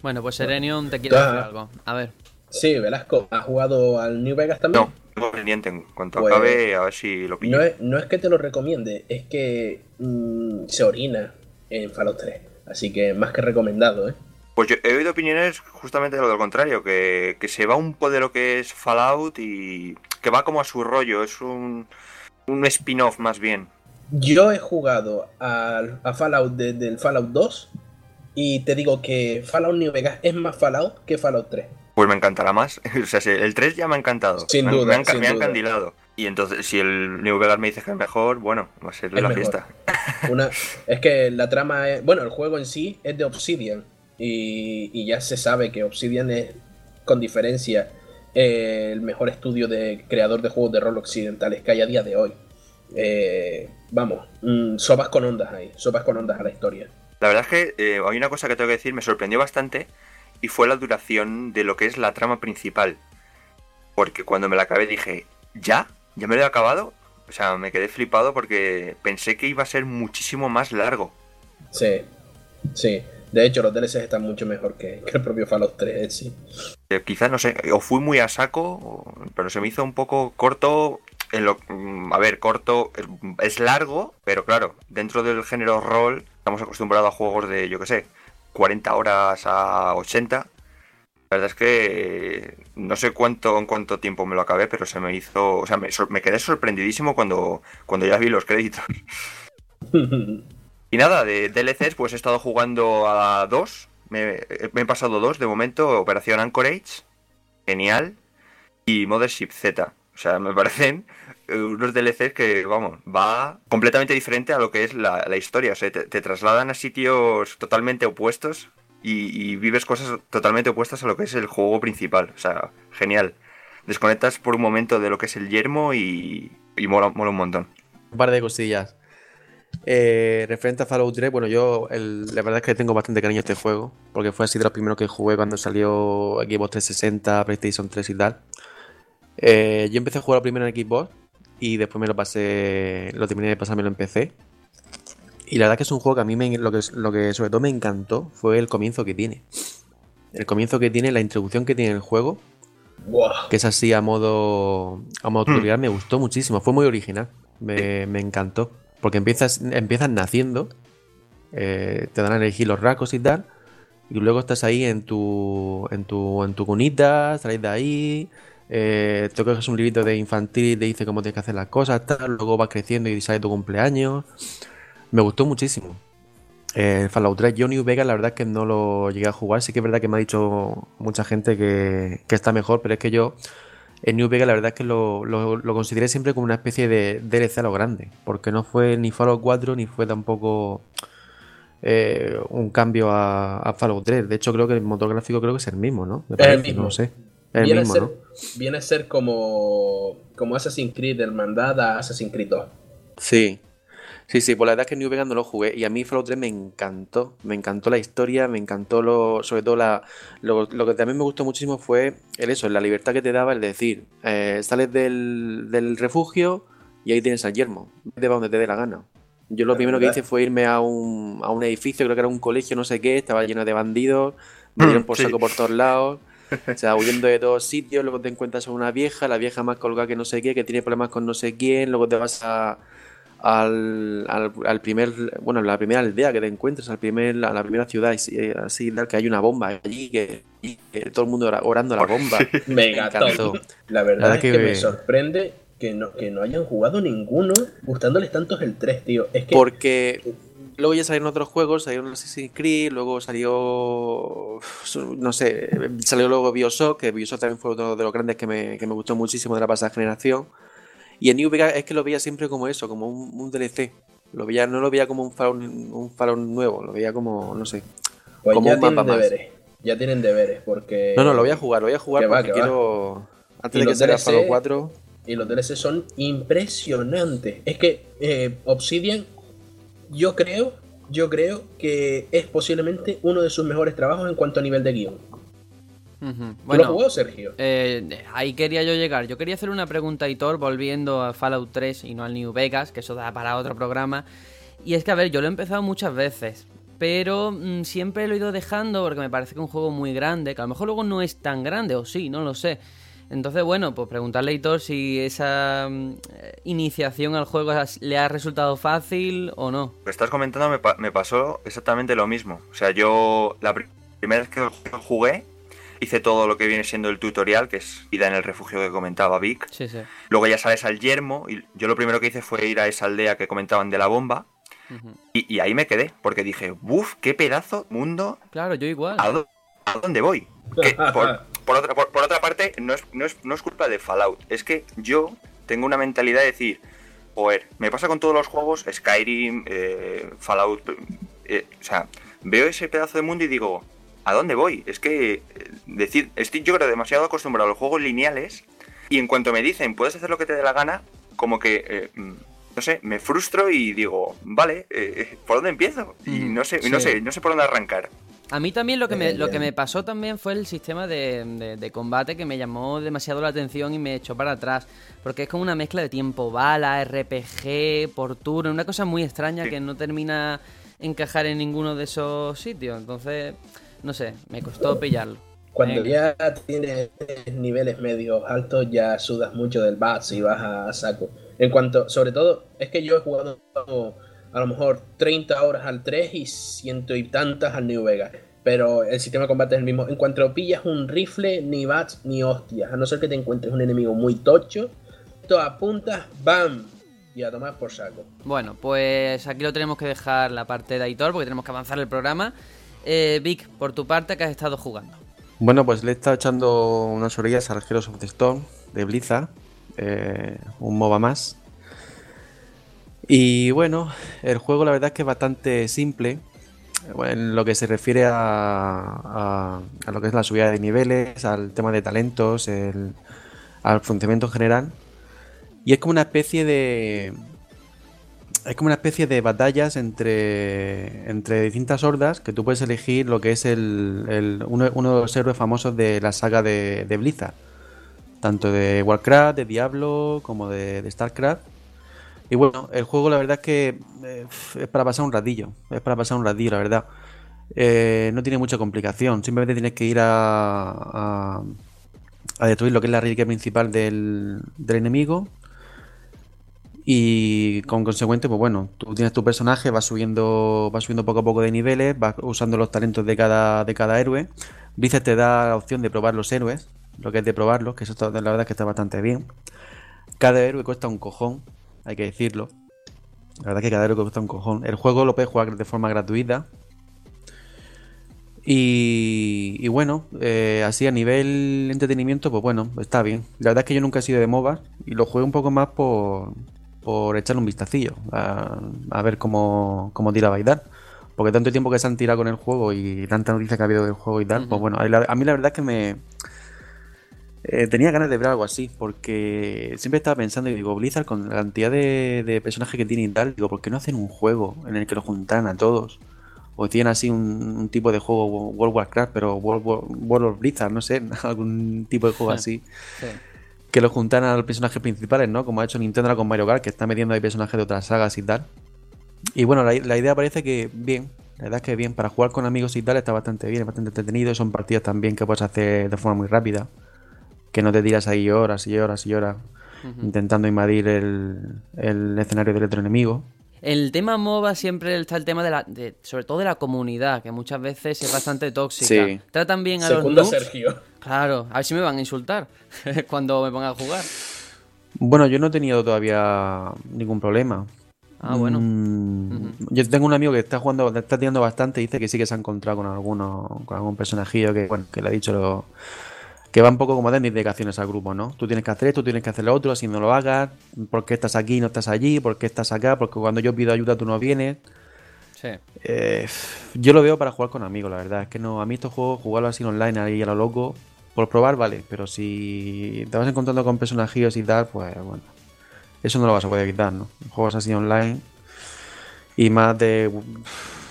Speaker 2: Bueno, pues Serenium te quiere
Speaker 3: Ah.
Speaker 2: decir algo. A ver.
Speaker 3: Sí, Velasco, ¿has jugado al New Vegas también?
Speaker 4: No, tengo pendiente en cuanto
Speaker 3: Pues,
Speaker 4: acabe, a ver si lo pillo.
Speaker 3: No es, no es que te lo recomiende, es que mm, se orina en Fallout 3. Así que más que recomendado, ¿eh?
Speaker 4: Pues yo he oído opiniones justamente de lo contrario, que, que se va un poco de lo que es Fallout y que va como a su rollo, es un, un spin-off más bien.
Speaker 3: Yo he jugado al- a, Fallout desde el Fallout 2 y te digo que Fallout New Vegas es más Fallout que Fallout 3.
Speaker 4: Pues me encantará más. O sea, el 3 ya me ha encantado.
Speaker 3: Sin
Speaker 4: me,
Speaker 3: duda,
Speaker 4: me ha, enca-
Speaker 3: sin
Speaker 4: me ha
Speaker 3: duda.
Speaker 4: encandilado. Y entonces, si el New Vegas me dice que es mejor, bueno, va a ser
Speaker 3: Es
Speaker 4: la
Speaker 3: mejor.
Speaker 4: fiesta.
Speaker 3: Una, es que la trama es. Bueno, el juego en sí es de Obsidian. Y, y ya se sabe que Obsidian es, con diferencia, eh, el mejor estudio de creador de juegos de rol occidentales que hay a día de hoy. Eh, vamos, mm, sopas con ondas ahí, sopas con ondas a la historia.
Speaker 4: La verdad es que eh, hay una cosa que tengo que decir, me sorprendió bastante y fue la duración de lo que es la trama principal. Porque cuando me la acabé dije, ¿ya? ¿Ya me lo he acabado? O sea, me quedé flipado porque pensé que iba a ser muchísimo más largo.
Speaker 3: Sí, sí. De hecho, los DLCs están mucho mejor que, que el propio Fallout 3 en sí.
Speaker 4: Eh, Quizás, no sé, o fui muy a saco, o- pero se me hizo un poco corto. En mm, a ver, corto, es, es largo, pero claro, dentro del género rol estamos acostumbrados a juegos de, yo qué sé, 40 horas a 80. La verdad es que eh, no sé cuánto en cuánto tiempo me lo acabé, pero se me hizo, o sea, me, quedé sorprendidísimo cuando, cuando ya vi los créditos. Y nada, de DLCs pues he estado jugando a dos. Me, me he pasado dos de momento. Operación Anchorage. Genial. Y Mothership Z. O sea, me parecen unos DLCs que, vamos, va completamente diferente a lo que es la, la historia. O sea, te, trasladan a sitios totalmente opuestos y, vives cosas totalmente opuestas a lo que es el juego principal. O sea, genial. Desconectas por un momento de lo que es el yermo y, y mola, mola un montón.
Speaker 5: Un par de cosillas. Eh, referente a Fallout 3, bueno, yo la verdad es que tengo bastante cariño a este juego, porque fue así de los primeros que jugué cuando salió Xbox 360, PlayStation 3 y tal. Eh, yo empecé a jugar primero en Xbox y después me lo pasé, lo terminé de pasármelo en PC. Y la verdad que es un juego que a mí me- lo, que, lo que sobre todo me encantó fue el comienzo que tiene. El comienzo que tiene, la introducción que tiene el juego, que es así a modo, a modo tutorial, me gustó muchísimo. Fue muy original. Me, me encantó. Porque empiezas, empiezas naciendo, eh, te dan a elegir los rasgos y tal, y luego estás ahí en tu, en tu, en tu cunita, salís de ahí, eh, te coges un librito de infantil y te dice cómo tienes que hacer las cosas, tal, luego vas creciendo y sale tu cumpleaños. Me gustó muchísimo. Eh, Fallout 3, yo New Vegas la verdad es que no lo llegué a jugar, sí que es verdad que me ha dicho mucha gente que, que está mejor, pero es que yo en New Vegas la verdad es que lo, lo, lo consideré siempre como una especie de DLC a lo grande, porque no fue ni Fallout 4 ni fue tampoco eh, un cambio a, a, Fallout 3. De hecho, creo que el motor gráfico creo que es el mismo, ¿no?
Speaker 3: es el mismo.
Speaker 5: No sé.
Speaker 3: El viene, mismo, a ser, ¿no? viene a ser como, como Assassin's Creed Hermandad a Assassin's Creed 2.
Speaker 5: Sí. Sí, sí, pues la verdad es que New Vegas no lo jugué y a mí Fallout 3 me encantó, me encantó la historia, me encantó lo, sobre todo la, lo, que también me gustó muchísimo fue el eso, la libertad que te daba el decir, eh, sales del, del, refugio y ahí tienes al yermo, de donde te dé la gana. Yo lo primero que hice fue irme a un, a un edificio, creo que era un colegio, no sé qué, estaba lleno de bandidos, me dieron por saco por todos lados. O sea, huyendo de todos sitios, luego te encuentras a una vieja, la vieja más colgada que no sé qué, que tiene problemas con no sé quién, luego te vas a, al, al, primer, bueno, la primera aldea que te encuentres, al primer, a la primera ciudad así, que hay una bomba allí, que, todo el mundo orando a la bomba.
Speaker 3: Mega La verdad, es que, me sorprende que no, que no hayan jugado ninguno gustándoles tanto el 3, tío. Es que...
Speaker 5: Porque luego ya salieron otros juegos, salieron Assassin's Creed, luego salió, no sé, salió luego Bioshock, que Bioshock también fue uno de los grandes que me, que me gustó muchísimo de la pasada generación. Y en New Vegas es que lo veía siempre como eso, como un, DLC. Lo veía, no lo veía como un farol, un farol nuevo, lo veía como, no sé,
Speaker 3: pues
Speaker 5: como
Speaker 3: ya un mapa tienen deberes, Ya tienen deberes, porque...
Speaker 5: No, no, lo voy a jugar, lo voy a jugar porque quiero... Antes de que salga Fallout 4...
Speaker 3: Y los DLC son impresionantes. Es que eh, Obsidian, yo creo, yo creo que es posiblemente uno de sus mejores trabajos en cuanto a nivel de guion.
Speaker 2: Bueno,
Speaker 3: ¿Lo jugó, Sergio?
Speaker 2: Eh, ahí quería yo llegar. Yo quería hacer una pregunta a Hitor, volviendo a Fallout 3 y no al New Vegas, que eso da para otro programa. Y es que, a ver, yo lo he empezado muchas veces, pero mm, siempre lo he ido dejando porque me parece que es un juego muy grande, que a lo mejor luego no es tan grande, o sí, no lo sé. Entonces, bueno, pues preguntarle a Hitor si esa mm, iniciación al juego le ha resultado fácil o no.
Speaker 4: Lo que estás comentando me, me pasó exactamente lo mismo. O sea, yo la primera vez que jugué hice todo lo que viene siendo el tutorial, que es vida en el refugio que comentaba Vic.
Speaker 2: Sí, sí.
Speaker 4: Luego ya sales al yermo y yo lo primero que hice fue ir a esa aldea que comentaban de la bomba. y, ahí me quedé, porque dije, ¡buf! ¡Qué pedazo mundo!
Speaker 2: Claro, yo igual.
Speaker 4: ¿A, dónde voy? por, otra, por, otra parte, no es, no, es, culpa de Fallout. Es que yo tengo una mentalidad de decir, joder, me pasa con todos los juegos, Skyrim, eh, Fallout, eh, o sea, veo ese pedazo de mundo y digo, ¿a dónde voy? Es que, eh, decir, estoy yo creo demasiado acostumbrado a los juegos lineales y en cuanto me dicen, puedes hacer lo que te dé la gana, como que, eh, mm, no sé, me frustro y digo, vale, eh, ¿por dónde empiezo? Y mm, no sé, no sé, no sé por dónde arrancar.
Speaker 2: A mí también lo que me, lo que me pasó también fue el sistema de, combate que me llamó demasiado la atención y me echó para atrás. Porque es como una mezcla de tiempo bala, RPG, por turno, una cosa muy extraña que no termina encajar en ninguno de esos sitios. Entonces, no sé, me costó pillarlo.
Speaker 3: Cuando ya tienes niveles medios altos, ya sudas mucho del bats y vas a saco. En cuanto, sobre todo, es que yo he jugado a lo mejor 30 horas al 3 y ciento y tantas al New Vegas. Pero el sistema de combate es el mismo. En cuanto pillas un rifle, ni bats ni hostias. A no ser que te encuentres un enemigo muy tocho, tú apuntas, ¡bam! Y a tomar por saco.
Speaker 2: Bueno, pues aquí lo tenemos que dejar la parte de editor porque tenemos que avanzar el programa. Eh, Vic, por tu parte, ¿qué has estado jugando?
Speaker 5: Bueno, pues le he estado echando unas orillas al Heroes of the Storm de Blizzard, eh, un MOBA más. Y bueno, el juego la verdad es que es bastante simple en lo que se refiere a, a, lo que es la subida de niveles, al tema de talentos, al funcionamiento general. Y es como una especie de, es como una especie de batallas entre, entre distintas hordas que tú puedes elegir lo que es el, uno, de los héroes famosos de la saga de, Blizzard. Tanto de Warcraft, de Diablo, como de, Starcraft. Y bueno, el juego la verdad es que eh, es para pasar un ratillo. Es para pasar un ratillo, la verdad. Eh, no tiene mucha complicación. Simplemente tienes que ir a, a, destruir lo que es la reliquia principal del, del enemigo y con consecuente, pues bueno, tú tienes tu personaje, vas subiendo, vas subiendo poco a poco de niveles, vas usando los talentos de cada, de cada héroe. Blizzard te da la opción de probar los héroes, lo que es de probarlos, que eso la verdad es que está bastante bien. Cada héroe cuesta un cojón, hay que decirlo. La verdad es que cada héroe cuesta un cojón. El juego lo puedes jugar de forma gratuita. Y, bueno, eh, así a nivel entretenimiento, pues bueno, está bien. La verdad es que yo nunca he sido de MOBA y lo juego un poco más por, por echarle un vistacillo, a, ver cómo, cómo tira a bailar. Porque tanto tiempo que se han tirado con el juego y tanta noticia que ha habido del juego y tal, pues bueno, a mí la verdad es que me... Eh, tenía ganas de ver algo así, porque siempre estaba pensando y digo, Blizzard con la cantidad de, personajes que tiene y tal, digo, ¿por qué no hacen un juego en el que lo juntan a todos? O tienen así un, tipo de juego World of Warcraft, pero World, World, of Blizzard, no sé, algún tipo de juego así. Que lo juntan a los personajes principales, ¿no? Como ha hecho Nintendo con Mario Kart, que está metiendo ahí personajes de otras sagas y tal. Y bueno, la, idea parece que bien, la verdad es que bien, para jugar con amigos y tal está bastante bien, es bastante entretenido, son partidas también que puedes hacer de forma muy rápida, que no te tiras ahí horas y horas y horas intentando invadir el, escenario del otro enemigo.
Speaker 2: El tema MOBA siempre está el tema de la, sobre todo de la comunidad, que muchas veces es bastante tóxica. Sí. Tratan bien a los noobs.
Speaker 3: Sergio.
Speaker 2: Claro, a ver si me van a insultar cuando me ponga a jugar.
Speaker 5: Bueno, yo no he tenido todavía ningún problema.
Speaker 2: Ah, bueno.
Speaker 5: Mm, yo tengo un amigo que está jugando, está tirando bastante y dice que sí que se ha encontrado con alguno, con algún personajillo que, bueno, que le ha dicho lo, que va un poco como de indicaciones al grupo, ¿no? Tú tienes que hacer esto, tú tienes que hacer lo otro, si no lo hagas, ¿por qué estás aquí y no estás allí? ¿Por qué estás acá? Porque cuando yo pido ayuda tú no vienes.
Speaker 2: Sí.
Speaker 5: Eh, yo lo veo para jugar con amigos, la verdad. Es que no, a mí estos juegos, jugarlo así online ahí a lo loco, por probar, vale. Pero si te vas encontrando con personajillos y tal, pues bueno eso no lo vas a poder evitar, ¿no? Juegos así online y más de,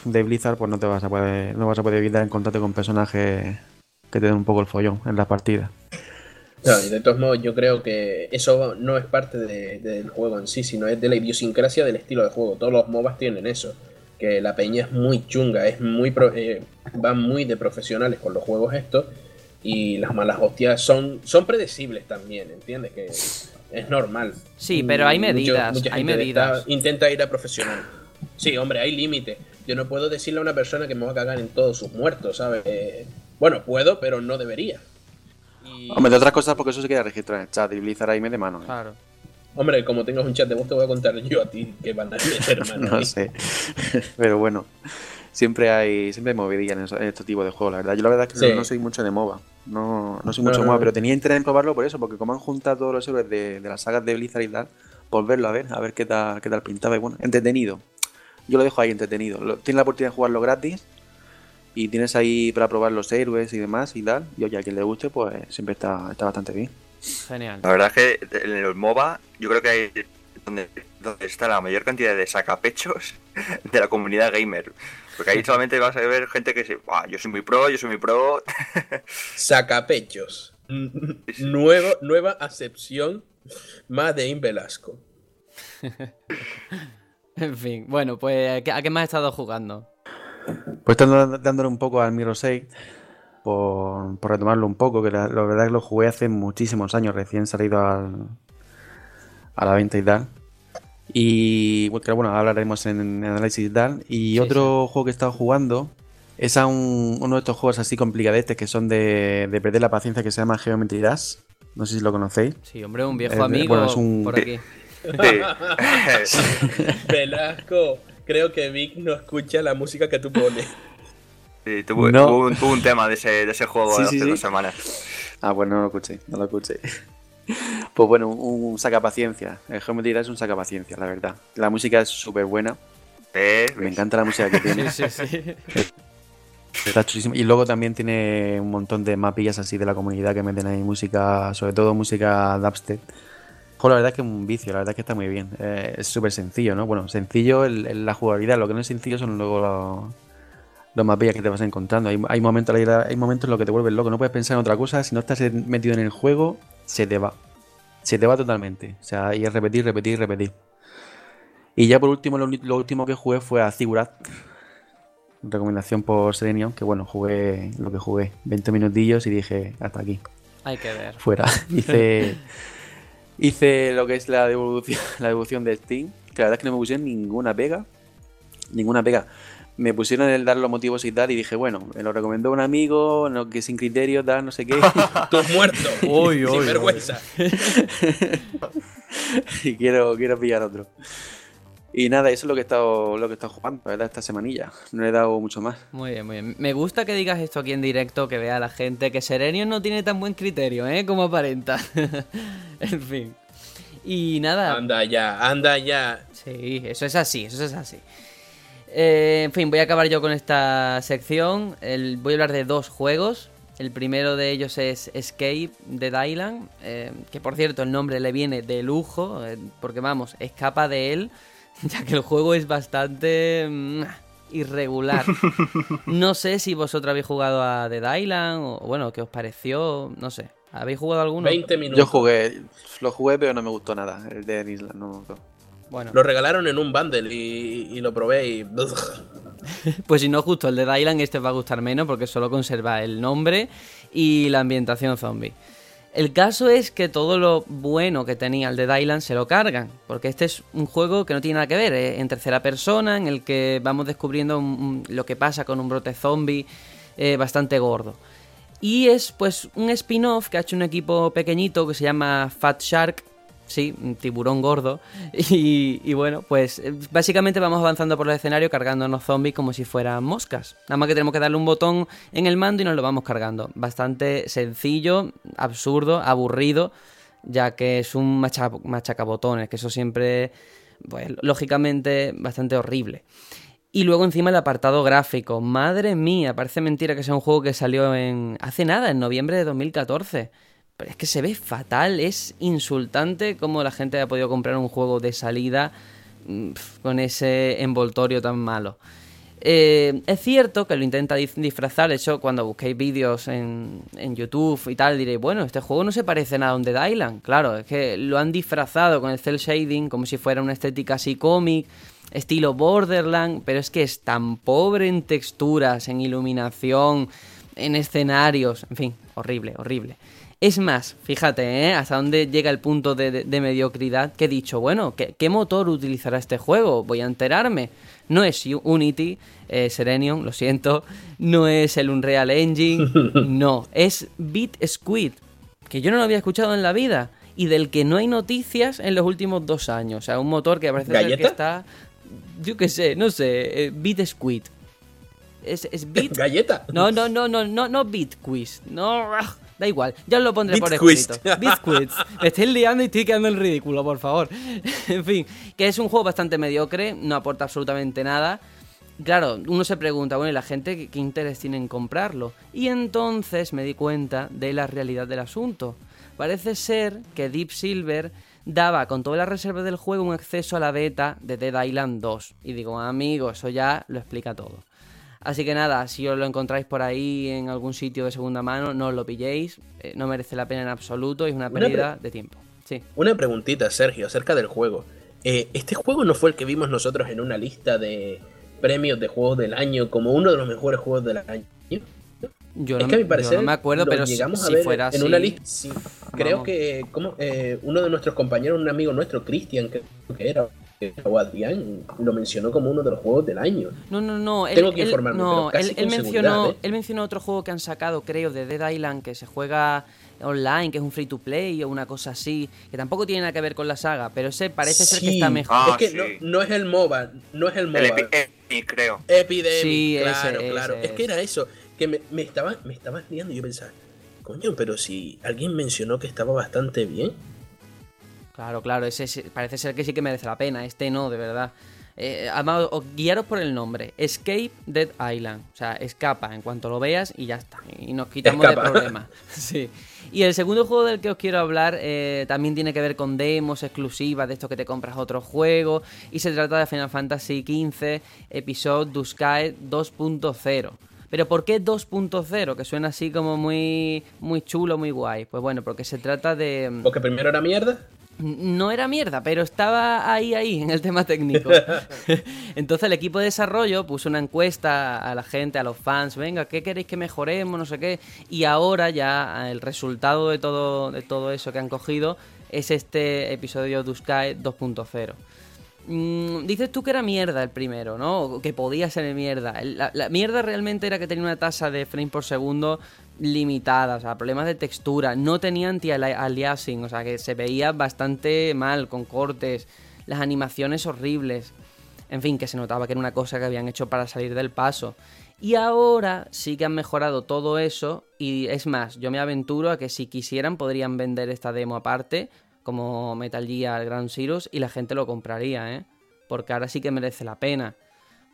Speaker 5: de Blizzard, pues no te vas a poder, no vas a poder evitar encontrarte con personajes que te den un poco el follón en las partidas.
Speaker 3: No, y de todos modos yo creo que eso no es parte del juego en sí, sino es de la idiosincrasia del estilo de juego. Todos los MOBAs tienen eso, que la peña es muy chunga, es muy eh, van muy de profesionales con los juegos estos y las malas hostias son, son predecibles también, ¿entiendes? Que es normal.
Speaker 2: Sí, pero hay medidas, hay medidas.
Speaker 3: intenta ir a profesional. Sí, hombre, hay límite. Yo no puedo decirle a una persona que me va a cagar en todos sus muertos, ¿sabes? Bueno, puedo, pero no debería.
Speaker 5: Hombre, de otras cosas porque eso se queda registrado en el chat y Blizzard ahí me de mano. ¿eh?
Speaker 2: Claro.
Speaker 3: Hombre, como tengas un chat de voz, te voy a contar yo a ti que van a ser, hermano.
Speaker 5: no sé. pero bueno, siempre hay siempre hay movidillas en, este tipo de juegos, la verdad. Yo la verdad es que no soy mucho de MOBA. No, no soy mucho más, pero tenía interés en probarlo por eso, porque como han juntado todos los héroes de, las sagas de Blizzard y tal, por verlo a ver, a ver qué tal, qué tal pintaba. Y bueno, entretenido. Yo lo dejo ahí entretenido. Tienes la oportunidad de jugarlo gratis y tienes ahí para probar los héroes y demás y tal. Y oye, a quien le guste, pues siempre está, está bastante bien.
Speaker 2: Genial.
Speaker 4: La verdad es que en el MOBA, yo creo que hay donde, donde está la mayor cantidad de sacapechos de la comunidad gamer. Porque ahí solamente vas a ver gente que dice, yo soy muy pro, yo soy muy pro.
Speaker 3: Sacapechos. Nuevo, nueva acepción más de Velasco.
Speaker 2: en fin, bueno, pues ¿a qué más has estado jugando?
Speaker 5: Pues estando dándole un poco al Miro 6, por, retomarlo un poco, que la, verdad es que lo jugué hace muchísimos años, recién salido al, a la venta y tal. Y bueno, hablaremos en, análisis y tal. Y otro juego que he estado jugando es a uno de estos juegos así complicadetes que son de, perder la paciencia que se llama Geometry Dash. No sé si lo conocéis.
Speaker 2: Sí, hombre, un viejo amigo es un... por aquí.
Speaker 3: Velasco, creo que Vic no escucha la música que tú pones.
Speaker 4: Sí, tuvo, un, tema de ese, de ese juego hace dos semanas.
Speaker 5: Ah, bueno, no lo escuché, no lo escuché. Pues bueno, un, saca paciencia. El Geometry es un saca paciencia, la verdad. La música es súper buena. Me encanta la música que tiene.
Speaker 2: Sí, sí, sí.
Speaker 5: Está chulísimo. Y luego también tiene un montón de mapillas así de la comunidad que meten ahí música, sobre todo música dubstep. La verdad es que es un vicio, la verdad es que está muy bien. Eh, es súper sencillo, ¿no? Bueno, sencillo en la jugabilidad, lo que no es sencillo son luego los, los mapillas que te vas encontrando. Hay, hay, momentos, hay momentos en los que te vuelves loco, no puedes pensar en otra cosa. Si no estás metido en el juego, se te va. Se te va totalmente. O sea, y es repetir, repetir, repetir. Y ya por último, lo, último que jugué fue a Zigurat. Recomendación por Serenion, que bueno, jugué lo que jugué. 20 minutillos y dije, hasta aquí.
Speaker 2: Hay que ver.
Speaker 5: Fuera. hice, hice lo que es la devolución, la devolución de Steam. Que la verdad es que no me pusieron ninguna pega. Ninguna pega me pusieron el dar los motivos y tal, y dije, bueno, me lo recomendó un amigo, no, que sin criterio, tal, no sé qué.
Speaker 3: Tú muerto.
Speaker 2: uy,
Speaker 3: sin vergüenza.
Speaker 5: y quiero, quiero pillar otro. Y nada, eso es lo que he estado, lo que he estado jugando, ¿verdad? Esta semanilla. No he dado mucho más.
Speaker 2: Muy bien, muy bien. Me gusta que digas esto aquí en directo, que vea la gente que Serenion no tiene tan buen criterio, ¿eh? Como aparenta. en fin. Y nada.
Speaker 3: Anda ya, anda ya.
Speaker 2: Sí, eso es así, eso es así. Eh, en fin, voy a acabar yo con esta sección. voy a hablar de dos juegos. El primero de ellos es Escape de Dylan, eh, que por cierto el nombre le viene de lujo, eh, porque vamos, escapa de él, ya que el juego es bastante mm, irregular. No sé si vosotros habéis jugado a The Dylan o bueno, qué os pareció, no sé. ¿Habéis jugado alguno?
Speaker 3: 20 minutos.
Speaker 5: Yo jugué, lo jugué pero no me gustó nada, el de Island no me gustó.
Speaker 3: Bueno. Lo regalaron en un bundle y, lo probé y...
Speaker 2: pues si no, justo el de Dylan este va a gustar menos porque solo conserva el nombre y la ambientación zombie. El caso es que todo lo bueno que tenía el de Dylan se lo cargan, porque este es un juego que no tiene nada que ver, ¿eh? en tercera persona, en el que vamos descubriendo lo que pasa con un brote zombie eh, bastante gordo. Y es pues un spin-off que ha hecho un equipo pequeñito que se llama Fat Shark, sí, un tiburón gordo. Y, bueno, pues eh, básicamente vamos avanzando por el escenario cargándonos zombies como si fueran moscas. Nada más que tenemos que darle un botón en el mando y nos lo vamos cargando. Bastante sencillo, absurdo, aburrido, ya que es un machacabotones, que eso siempre, pues lógicamente, bastante horrible. Y luego encima el apartado gráfico. Madre mía, parece mentira que sea un juego que salió en hace nada, en noviembre de 2014 es que se ve fatal, es insultante cómo la gente ha podido comprar un juego de salida mm, con ese envoltorio tan malo. Eh, es cierto que lo intenta disfrazar, de hecho, cuando busquéis vídeos en, YouTube y tal, diréis, bueno, este juego no se parece nada a un Dead Island. Claro, es que lo han disfrazado con el cel shading como si fuera una estética así cómic, estilo Borderland, pero es que es tan pobre en texturas, en iluminación, en escenarios, en fin, horrible, horrible. Es más, fíjate, ¿eh? hasta dónde llega el punto de, mediocridad que he dicho, bueno, ¿qué, motor utilizará este juego? Voy a enterarme. No es Unity, eh, Serenium, lo siento, no es el Unreal Engine, no, es Beat Squid, que yo no lo había escuchado en la vida y del que no hay noticias en los últimos dos años. O sea, un motor que parece ser que está, yo qué sé, no sé, eh, Beat Squid. Es, es Beat...
Speaker 3: ¿Galleta?
Speaker 2: No, no, no, no, no, no Beat Quiz, no... Da igual, ya os lo pondré por escrito. Biscuits. Me estoy liando y estoy quedando en ridículo, por favor. en fin, que es un juego bastante mediocre, no aporta absolutamente nada. Claro, uno se pregunta, bueno, ¿y la gente qué, interés tiene en comprarlo? Y entonces me di cuenta de la realidad del asunto. Parece ser que Deep Silver daba con toda la reserva del juego un acceso a la beta de Dead Island 2. Y digo, amigo, eso ya lo explica todo. Así que nada, si os lo encontráis por ahí en algún sitio de segunda mano, no os lo pilléis, eh, no merece la pena en absoluto, es una pérdida de tiempo. Sí.
Speaker 3: Una preguntita, Sergio, acerca del juego. Eh, ¿Este juego no fue el que vimos nosotros en una lista de premios de juegos del año como uno de los mejores juegos del año?
Speaker 2: Yo no, no me acuerdo, pero llegamos si, a ver fuera
Speaker 3: en una lista. Sí, creo que como eh, uno de nuestros compañeros, un amigo nuestro, Cristian, que era, Adrián lo mencionó como uno de los juegos del año.
Speaker 2: No, no, no.
Speaker 3: Tengo que informarme.
Speaker 2: No,
Speaker 3: él,
Speaker 2: mencionó,
Speaker 3: ¿eh?
Speaker 2: él mencionó otro juego que han sacado, creo, de Dead Island, que se juega online, que es un free to play o una cosa así, que tampoco tiene nada que ver con la saga, pero ese parece ser que está mejor.
Speaker 3: es que no, es el MOBA, no es el MOBA.
Speaker 4: El creo.
Speaker 3: Epidemic, sí, claro, claro. es que era eso, que me, me estaba, me estaba liando y yo pensaba, coño, pero si alguien mencionó que estaba bastante bien.
Speaker 2: Claro, claro, ese parece ser que sí que merece la pena, este no, de verdad. Eh, guiaros por el nombre, Escape Dead Island, o sea, escapa en cuanto lo veas y ya está, y nos quitamos de problemas. sí. Y el segundo juego del que os quiero hablar eh, también tiene que ver con demos exclusivas de esto que te compras otro juego, y se trata de Final Fantasy XV Episode Duskae 2.0. Pero ¿por qué 2.0? Que suena así como muy, muy chulo, muy guay. Pues bueno, porque se trata de...
Speaker 3: ¿Porque primero era mierda?
Speaker 2: No era mierda, pero estaba ahí, ahí, en el tema técnico. Entonces el equipo de desarrollo puso una encuesta a la gente, a los fans, venga, ¿qué queréis que mejoremos? No sé qué. Y ahora ya el resultado de todo, de todo eso que han cogido es este episodio de Sky 2.0. Mm, dices tú que era mierda el primero, ¿no? Que podía ser mierda. La, la, mierda realmente era que tenía una tasa de frames por segundo limitada, o sea, problemas de textura. No tenía anti-aliasing, o sea, que se veía bastante mal, con cortes, las animaciones horribles. En fin, que se notaba que era una cosa que habían hecho para salir del paso. Y ahora sí que han mejorado todo eso. Y es más, yo me aventuro a que si quisieran podrían vender esta demo aparte como Metal Gear Ground Zeroes y la gente lo compraría, ¿eh? Porque ahora sí que merece la pena.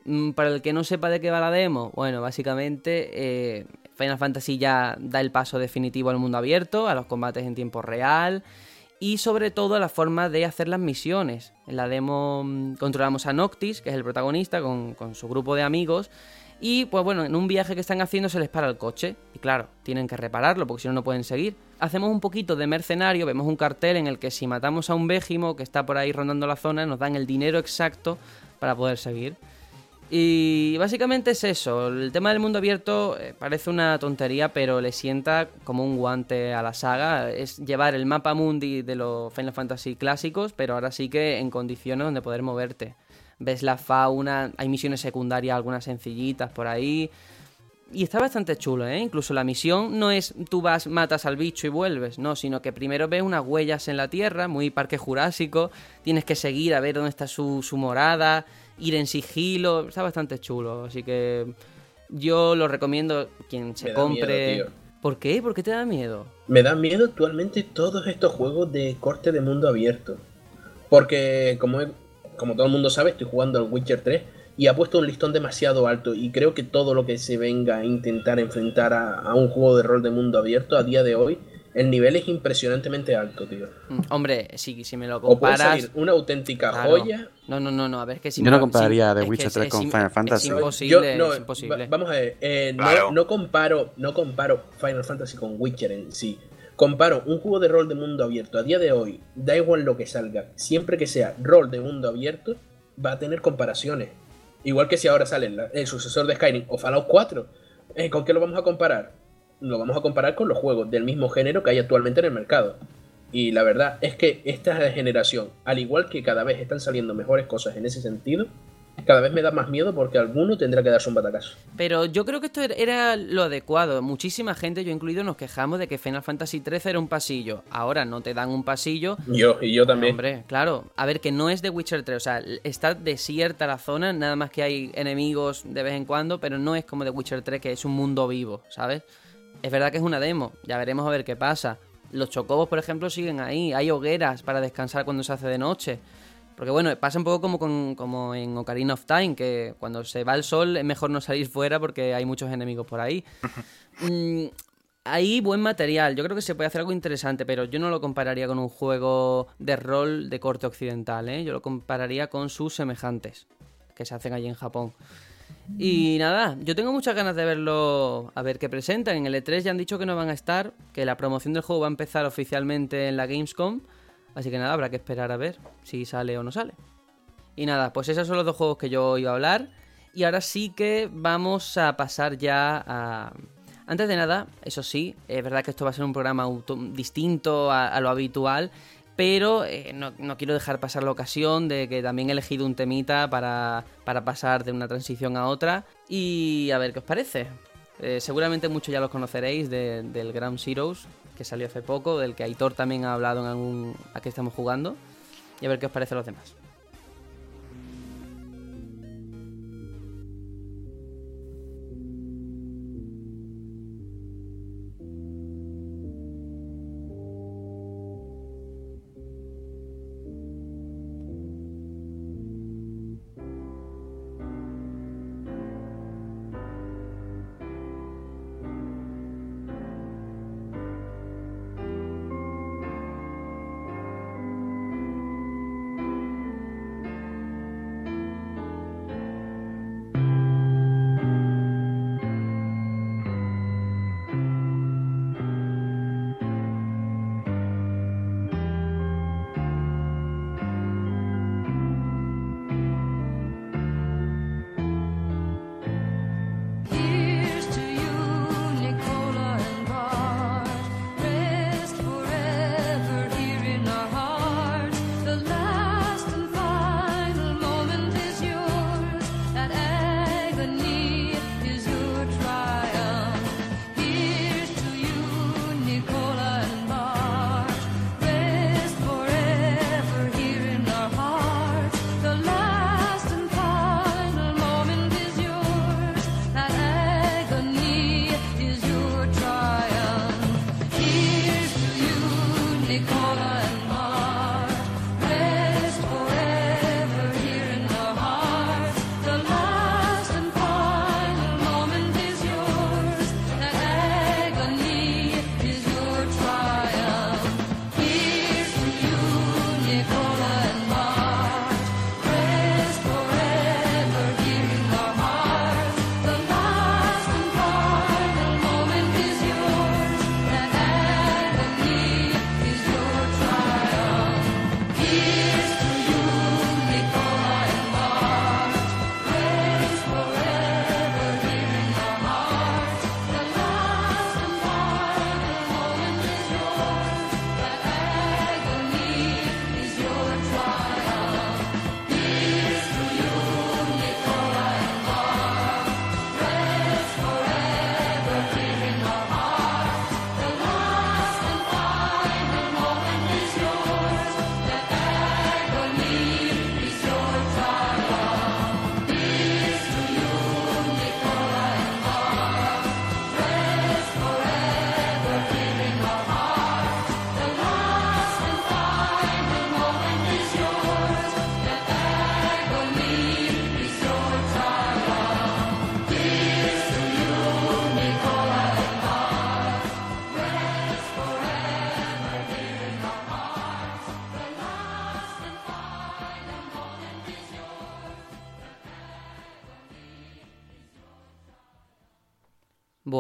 Speaker 2: Mm, para el que no sepa de qué va la demo, bueno, básicamente eh, Final Fantasy ya da el paso definitivo al mundo abierto, a los combates en tiempo real y sobre todo a la forma de hacer las misiones. En la demo mm, controlamos a Noctis, que es el protagonista, con, con su grupo de amigos. Y pues bueno, en un viaje que están haciendo se les para el coche. Y claro, tienen que repararlo porque si no, no pueden seguir. Hacemos un poquito de mercenario, vemos un cartel en el que si matamos a un végimo que está por ahí rondando la zona, nos dan el dinero exacto para poder seguir. Y básicamente es eso, el tema del mundo abierto eh, parece una tontería, pero le sienta como un guante a la saga. Es llevar el mapa mundi de los Final Fantasy clásicos, pero ahora sí que en condiciones donde poder moverte. Ves la fauna, hay misiones secundarias, algunas sencillitas por ahí. Y está bastante chulo, ¿eh? Incluso la misión no es tú vas, matas al bicho y vuelves, no, sino que primero ves unas huellas en la tierra, muy parque jurásico, tienes que seguir a ver dónde está su, su morada, ir en sigilo, está bastante chulo, así que yo lo recomiendo quien se compre.
Speaker 3: Miedo,
Speaker 2: ¿Por qué? ¿Por qué te da miedo?
Speaker 3: Me da miedo actualmente todos estos juegos de corte de mundo abierto. Porque como, como todo el mundo sabe, estoy jugando al Witcher 3 y ha puesto un listón demasiado alto y creo que todo lo que se venga a intentar enfrentar a, a un juego de rol de mundo abierto a día de hoy el nivel es impresionantemente alto, tío.
Speaker 2: Mm, hombre, si, si me lo comparas.
Speaker 3: una auténtica joya.
Speaker 2: No, no, no, no, a ver, es que si
Speaker 5: Yo no compararía The Witcher 3 con Final Fantasy.
Speaker 2: Es imposible, es imposible.
Speaker 3: vamos a ver, eh, no, no, comparo, no comparo Final Fantasy con Witcher en sí. Comparo un juego de rol de mundo abierto a día de hoy, da igual lo que salga, siempre que sea rol de mundo abierto, va a tener comparaciones. Igual que si ahora sale el, sucesor de Skyrim o Fallout 4. Eh, ¿Con qué lo vamos a comparar? Lo vamos a comparar con los juegos del mismo género que hay actualmente en el mercado. Y la verdad es que esta generación, al igual que cada vez están saliendo mejores cosas en ese sentido, cada vez me da más miedo porque alguno tendrá que darse un batacazo.
Speaker 2: Pero yo creo que esto era lo adecuado. Muchísima gente, yo incluido, nos quejamos de que Final Fantasy XIII era un pasillo. Ahora no te dan un pasillo.
Speaker 3: Yo, y yo también.
Speaker 2: Hombre, claro. A ver, que no es de Witcher 3. O sea, está desierta la zona, nada más que hay enemigos de vez en cuando, pero no es como de Witcher 3, que es un mundo vivo, ¿sabes? Es verdad que es una demo, ya veremos a ver qué pasa. Los chocobos, por ejemplo, siguen ahí. Hay hogueras para descansar cuando se hace de noche. Porque bueno, pasa un poco como, con, como en Ocarina of Time, que cuando se va el sol es mejor no salir fuera porque hay muchos enemigos por ahí. mm, hay buen material, yo creo que se puede hacer algo interesante, pero yo no lo compararía con un juego de rol de corte occidental, ¿eh? yo lo compararía con sus semejantes que se hacen allí en Japón. Y nada, yo tengo muchas ganas de verlo, a ver qué presentan. En el E3 ya han dicho que no van a estar, que la promoción del juego va a empezar oficialmente en la Gamescom. Así que nada, habrá que esperar a ver si sale o no sale. Y nada, pues esos son los dos juegos que yo iba a hablar. Y ahora sí que vamos a pasar ya a... Antes de nada, eso sí, es verdad que esto va a ser un programa distinto a, a lo habitual pero eh, no, quiero dejar pasar la ocasión de que también he elegido un temita para, para pasar de una transición a otra y a ver qué os parece. Eh, seguramente muchos ya los conoceréis de, del Ground Zeroes, que salió hace poco, del que Aitor también ha hablado en algún a que estamos jugando, y a ver qué os parece a los demás.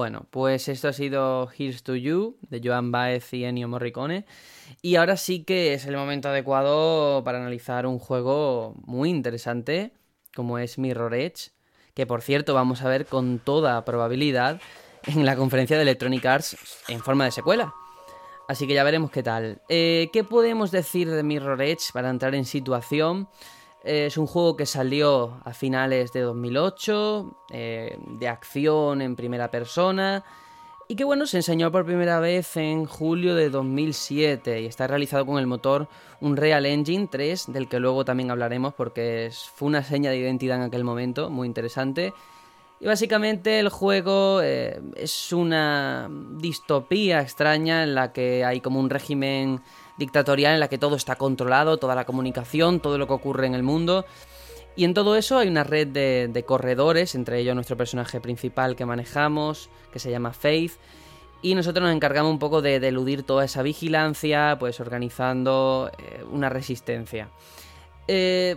Speaker 2: Bueno, pues esto ha sido Here's to You de Joan Baez y Ennio Morricone. Y ahora sí que es el momento adecuado para analizar un juego muy interesante como es Mirror Edge, que por cierto vamos a ver con toda probabilidad en la conferencia de Electronic Arts en forma de secuela. Así que ya veremos qué tal. Eh, ¿Qué podemos decir de Mirror Edge para entrar en situación? Es un juego que salió a finales de 2008, eh, de acción en primera persona, y que bueno, se enseñó por primera vez en julio de 2007 y está realizado con el motor Unreal Engine 3, del que luego también hablaremos porque fue una seña de identidad en aquel momento, muy interesante. Y básicamente el juego eh, es una distopía extraña en la que hay como un régimen dictatorial en la que todo está controlado, toda la comunicación, todo lo que ocurre en el mundo. Y en todo eso hay una red de, corredores, entre ellos nuestro personaje principal que manejamos, que se llama Faith. Y nosotros nos encargamos un poco de, eludir toda esa vigilancia, pues organizando eh, una resistencia. Eh,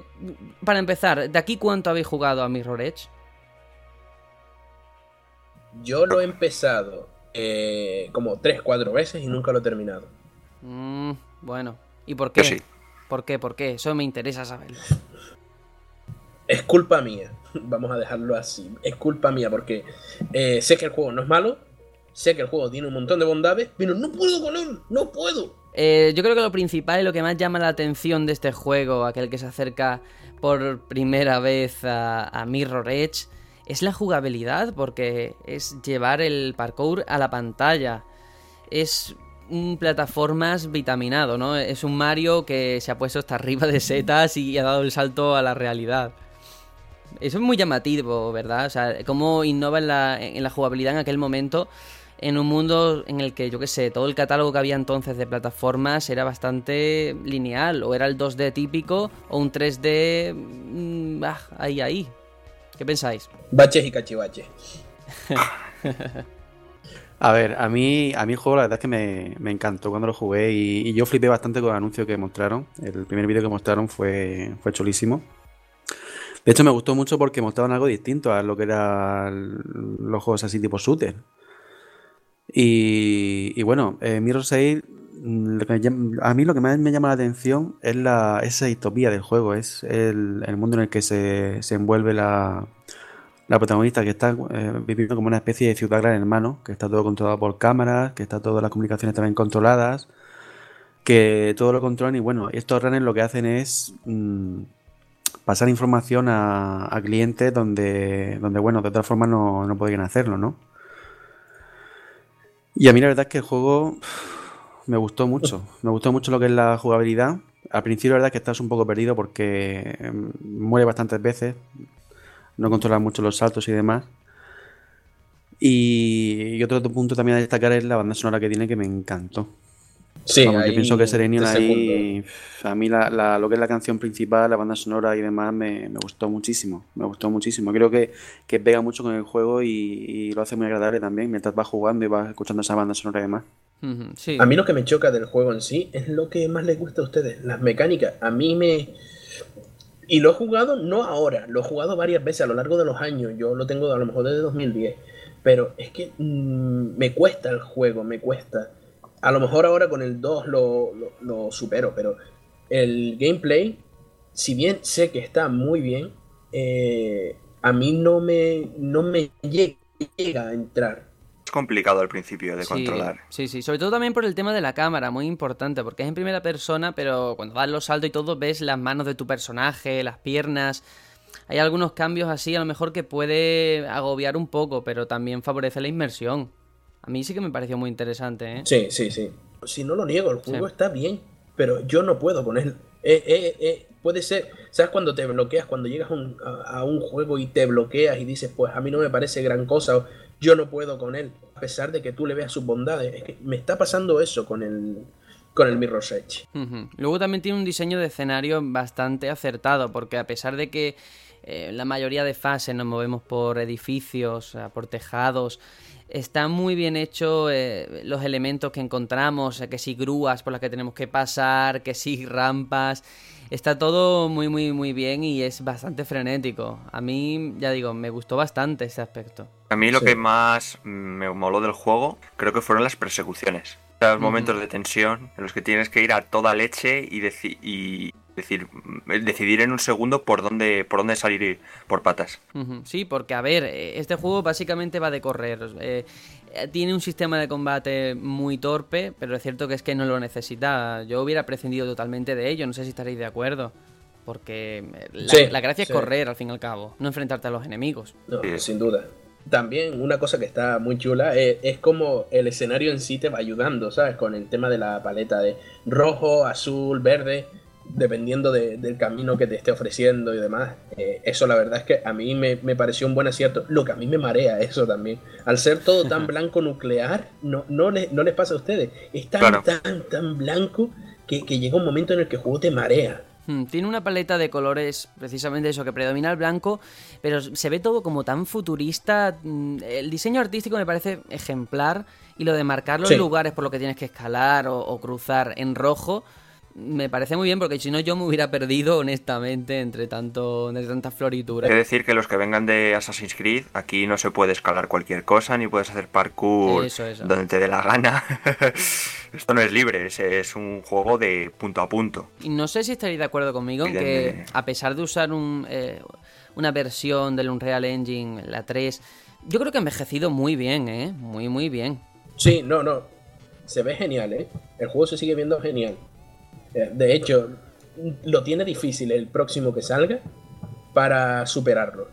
Speaker 2: para empezar, ¿de aquí cuánto habéis jugado a Mirror Edge?
Speaker 3: Yo lo he empezado eh, como 3-4 veces y nunca lo he terminado.
Speaker 2: Mm, bueno, ¿y por qué? ¿Por qué? ¿Por qué? Eso me interesa saberlo.
Speaker 3: Es culpa mía, vamos a dejarlo así. Es culpa mía porque eh, sé que el juego no es malo, sé que el juego tiene un montón de bondades, pero no puedo con él, no puedo.
Speaker 2: Eh, yo creo que lo principal y lo que más llama la atención de este juego, aquel que se acerca por primera vez a, a Mirror Edge, es la jugabilidad, porque es llevar el parkour a la pantalla. Es un plataformas vitaminado, ¿no? Es un Mario que se ha puesto hasta arriba de setas y ha dado el salto a la realidad. Eso es muy llamativo, ¿verdad? O sea, cómo innova en la, en la jugabilidad en aquel momento en un mundo en el que, yo qué sé, todo el catálogo que había entonces de plataformas era bastante lineal, o era el 2D típico, o un 3D... Mm, ah, ahí, ahí. ¿Qué pensáis?
Speaker 3: Baches y cachivaches.
Speaker 5: a ver, a mí, a mí el juego la verdad es que me, encantó cuando lo jugué y, y, yo flipé bastante con el anuncio que mostraron. El primer vídeo que mostraron fue, fue chulísimo. De hecho, me gustó mucho porque mostraban algo distinto a lo que eran los juegos así tipo shooter. Y, bueno, eh, Mirror 6, mm, a mí lo que más me llama la atención es la, esa distopía del juego, es el, mundo en el que se, envuelve la, protagonista que está eh, viviendo como una especie de ciudad gran hermano, que está todo controlado por cámaras, que está todas las comunicaciones también controladas, que todo lo controlan y bueno, estos runners lo que hacen es... Mm, pasar información a, clientes donde, donde, bueno, de otra forma no, no podrían hacerlo, ¿no? Y a mí la verdad es que el juego me gustó mucho. Me gustó mucho lo que es la jugabilidad. Al principio la verdad es que estás un poco perdido porque em, muere bastantes veces. No controlas mucho los saltos y demás. Y, y otro punto también a destacar es la banda sonora que tiene que me encantó.
Speaker 3: Sí,
Speaker 5: yo pienso que Serenion ahí, a mí la, lo que es la canción principal, la banda sonora y demás, me, gustó muchísimo, me gustó muchísimo. Creo que, que pega mucho con el juego y, lo hace muy agradable también, mientras vas jugando y vas escuchando esa banda sonora y demás.
Speaker 3: A mí lo que me choca del juego en sí es lo que más les gusta a ustedes, las mecánicas. A mí me... Y lo he jugado no ahora, lo he jugado varias veces a lo largo de los años, yo lo tengo a lo mejor desde 2010, pero es que mm, me cuesta el juego, me cuesta a lo mejor ahora con el 2 lo, supero, pero el gameplay, si bien sé que está muy bien, eh, a mí no me, no me llega a entrar.
Speaker 4: Complicado al principio de controlar.
Speaker 2: Sí, sí, sobre todo también por el tema de la cámara, muy importante, porque es en primera persona, pero cuando das los saltos y todo ves las manos de tu personaje, las piernas. Hay algunos cambios así, a lo mejor que puede agobiar un poco, pero también favorece la inmersión. A mí sí que me pareció muy interesante, ¿eh?
Speaker 3: Sí, sí, sí. Si no lo niego, el juego está bien, pero yo no puedo con él. Eh, eh, eh, puede ser, ¿sabes cuando te bloqueas? Cuando llegas a, un juego y te bloqueas y dices, pues a mí no me parece gran cosa, yo no puedo con él, a pesar de que tú le veas sus bondades. Es que me está pasando eso con el, con el Mirror Edge.
Speaker 2: Luego también tiene un diseño de escenario bastante acertado, porque a pesar de que la mayoría de fases nos movemos por edificios, por tejados, Está muy bien hecho eh, los elementos que encontramos, eh, que si grúas por las que tenemos que pasar, que si rampas. Está todo muy, muy, muy bien y es bastante frenético. A mí, ya digo, me gustó bastante ese aspecto.
Speaker 4: A mí lo que más me moló del juego creo que fueron las persecuciones. Los momentos de tensión en los que tienes que ir a toda leche y, y decir, decidir en un segundo por dónde, por dónde salir por patas.
Speaker 2: Sí, porque a ver, eh, este juego básicamente va de correr. Eh, tiene un sistema de combate muy torpe, pero es cierto que es que no lo necesita. Yo hubiera prescindido totalmente de ello, no sé si estaréis de acuerdo. Porque eh, la, gracia es correr al fin y al cabo, no enfrentarte a los enemigos.
Speaker 3: sin duda. También una cosa que está muy chula es, es, como el escenario en sí te va ayudando, ¿sabes? Con el tema de la paleta de rojo, azul, verde dependiendo del camino que te esté ofreciendo y demás. Eh, eso la verdad es que a mí me, pareció un buen acierto. Lo que a mí me marea eso también. Al ser todo tan blanco nuclear, no, no, les, no les pasa a ustedes. Es tan, tan, tan blanco que, llega un momento en el que el juego te marea.
Speaker 2: Hmm, tiene una paleta de colores, precisamente eso, que predomina el blanco, pero se ve todo como tan futurista. Hmm, el diseño artístico me parece ejemplar y lo de marcar los lugares por los que tienes que escalar o cruzar en rojo, me parece muy bien porque si no yo me hubiera perdido honestamente entre tanto entre tantas florituras.
Speaker 4: Quiero decir que los que vengan de Assassin's Creed aquí no se puede escalar cualquier cosa ni puedes hacer parkour donde te dé la gana. Esto no es libre, es, un juego de punto a punto.
Speaker 2: Y no sé si estaréis de acuerdo conmigo en que a pesar de usar un, eh, una versión del Unreal Engine, la 3, yo creo que ha envejecido muy bien, ¿eh? Muy, muy bien.
Speaker 3: Sí, no, no. Se ve genial, ¿eh? El juego se sigue viendo genial. Eh, de hecho, lo tiene difícil el próximo que salga para superarlo.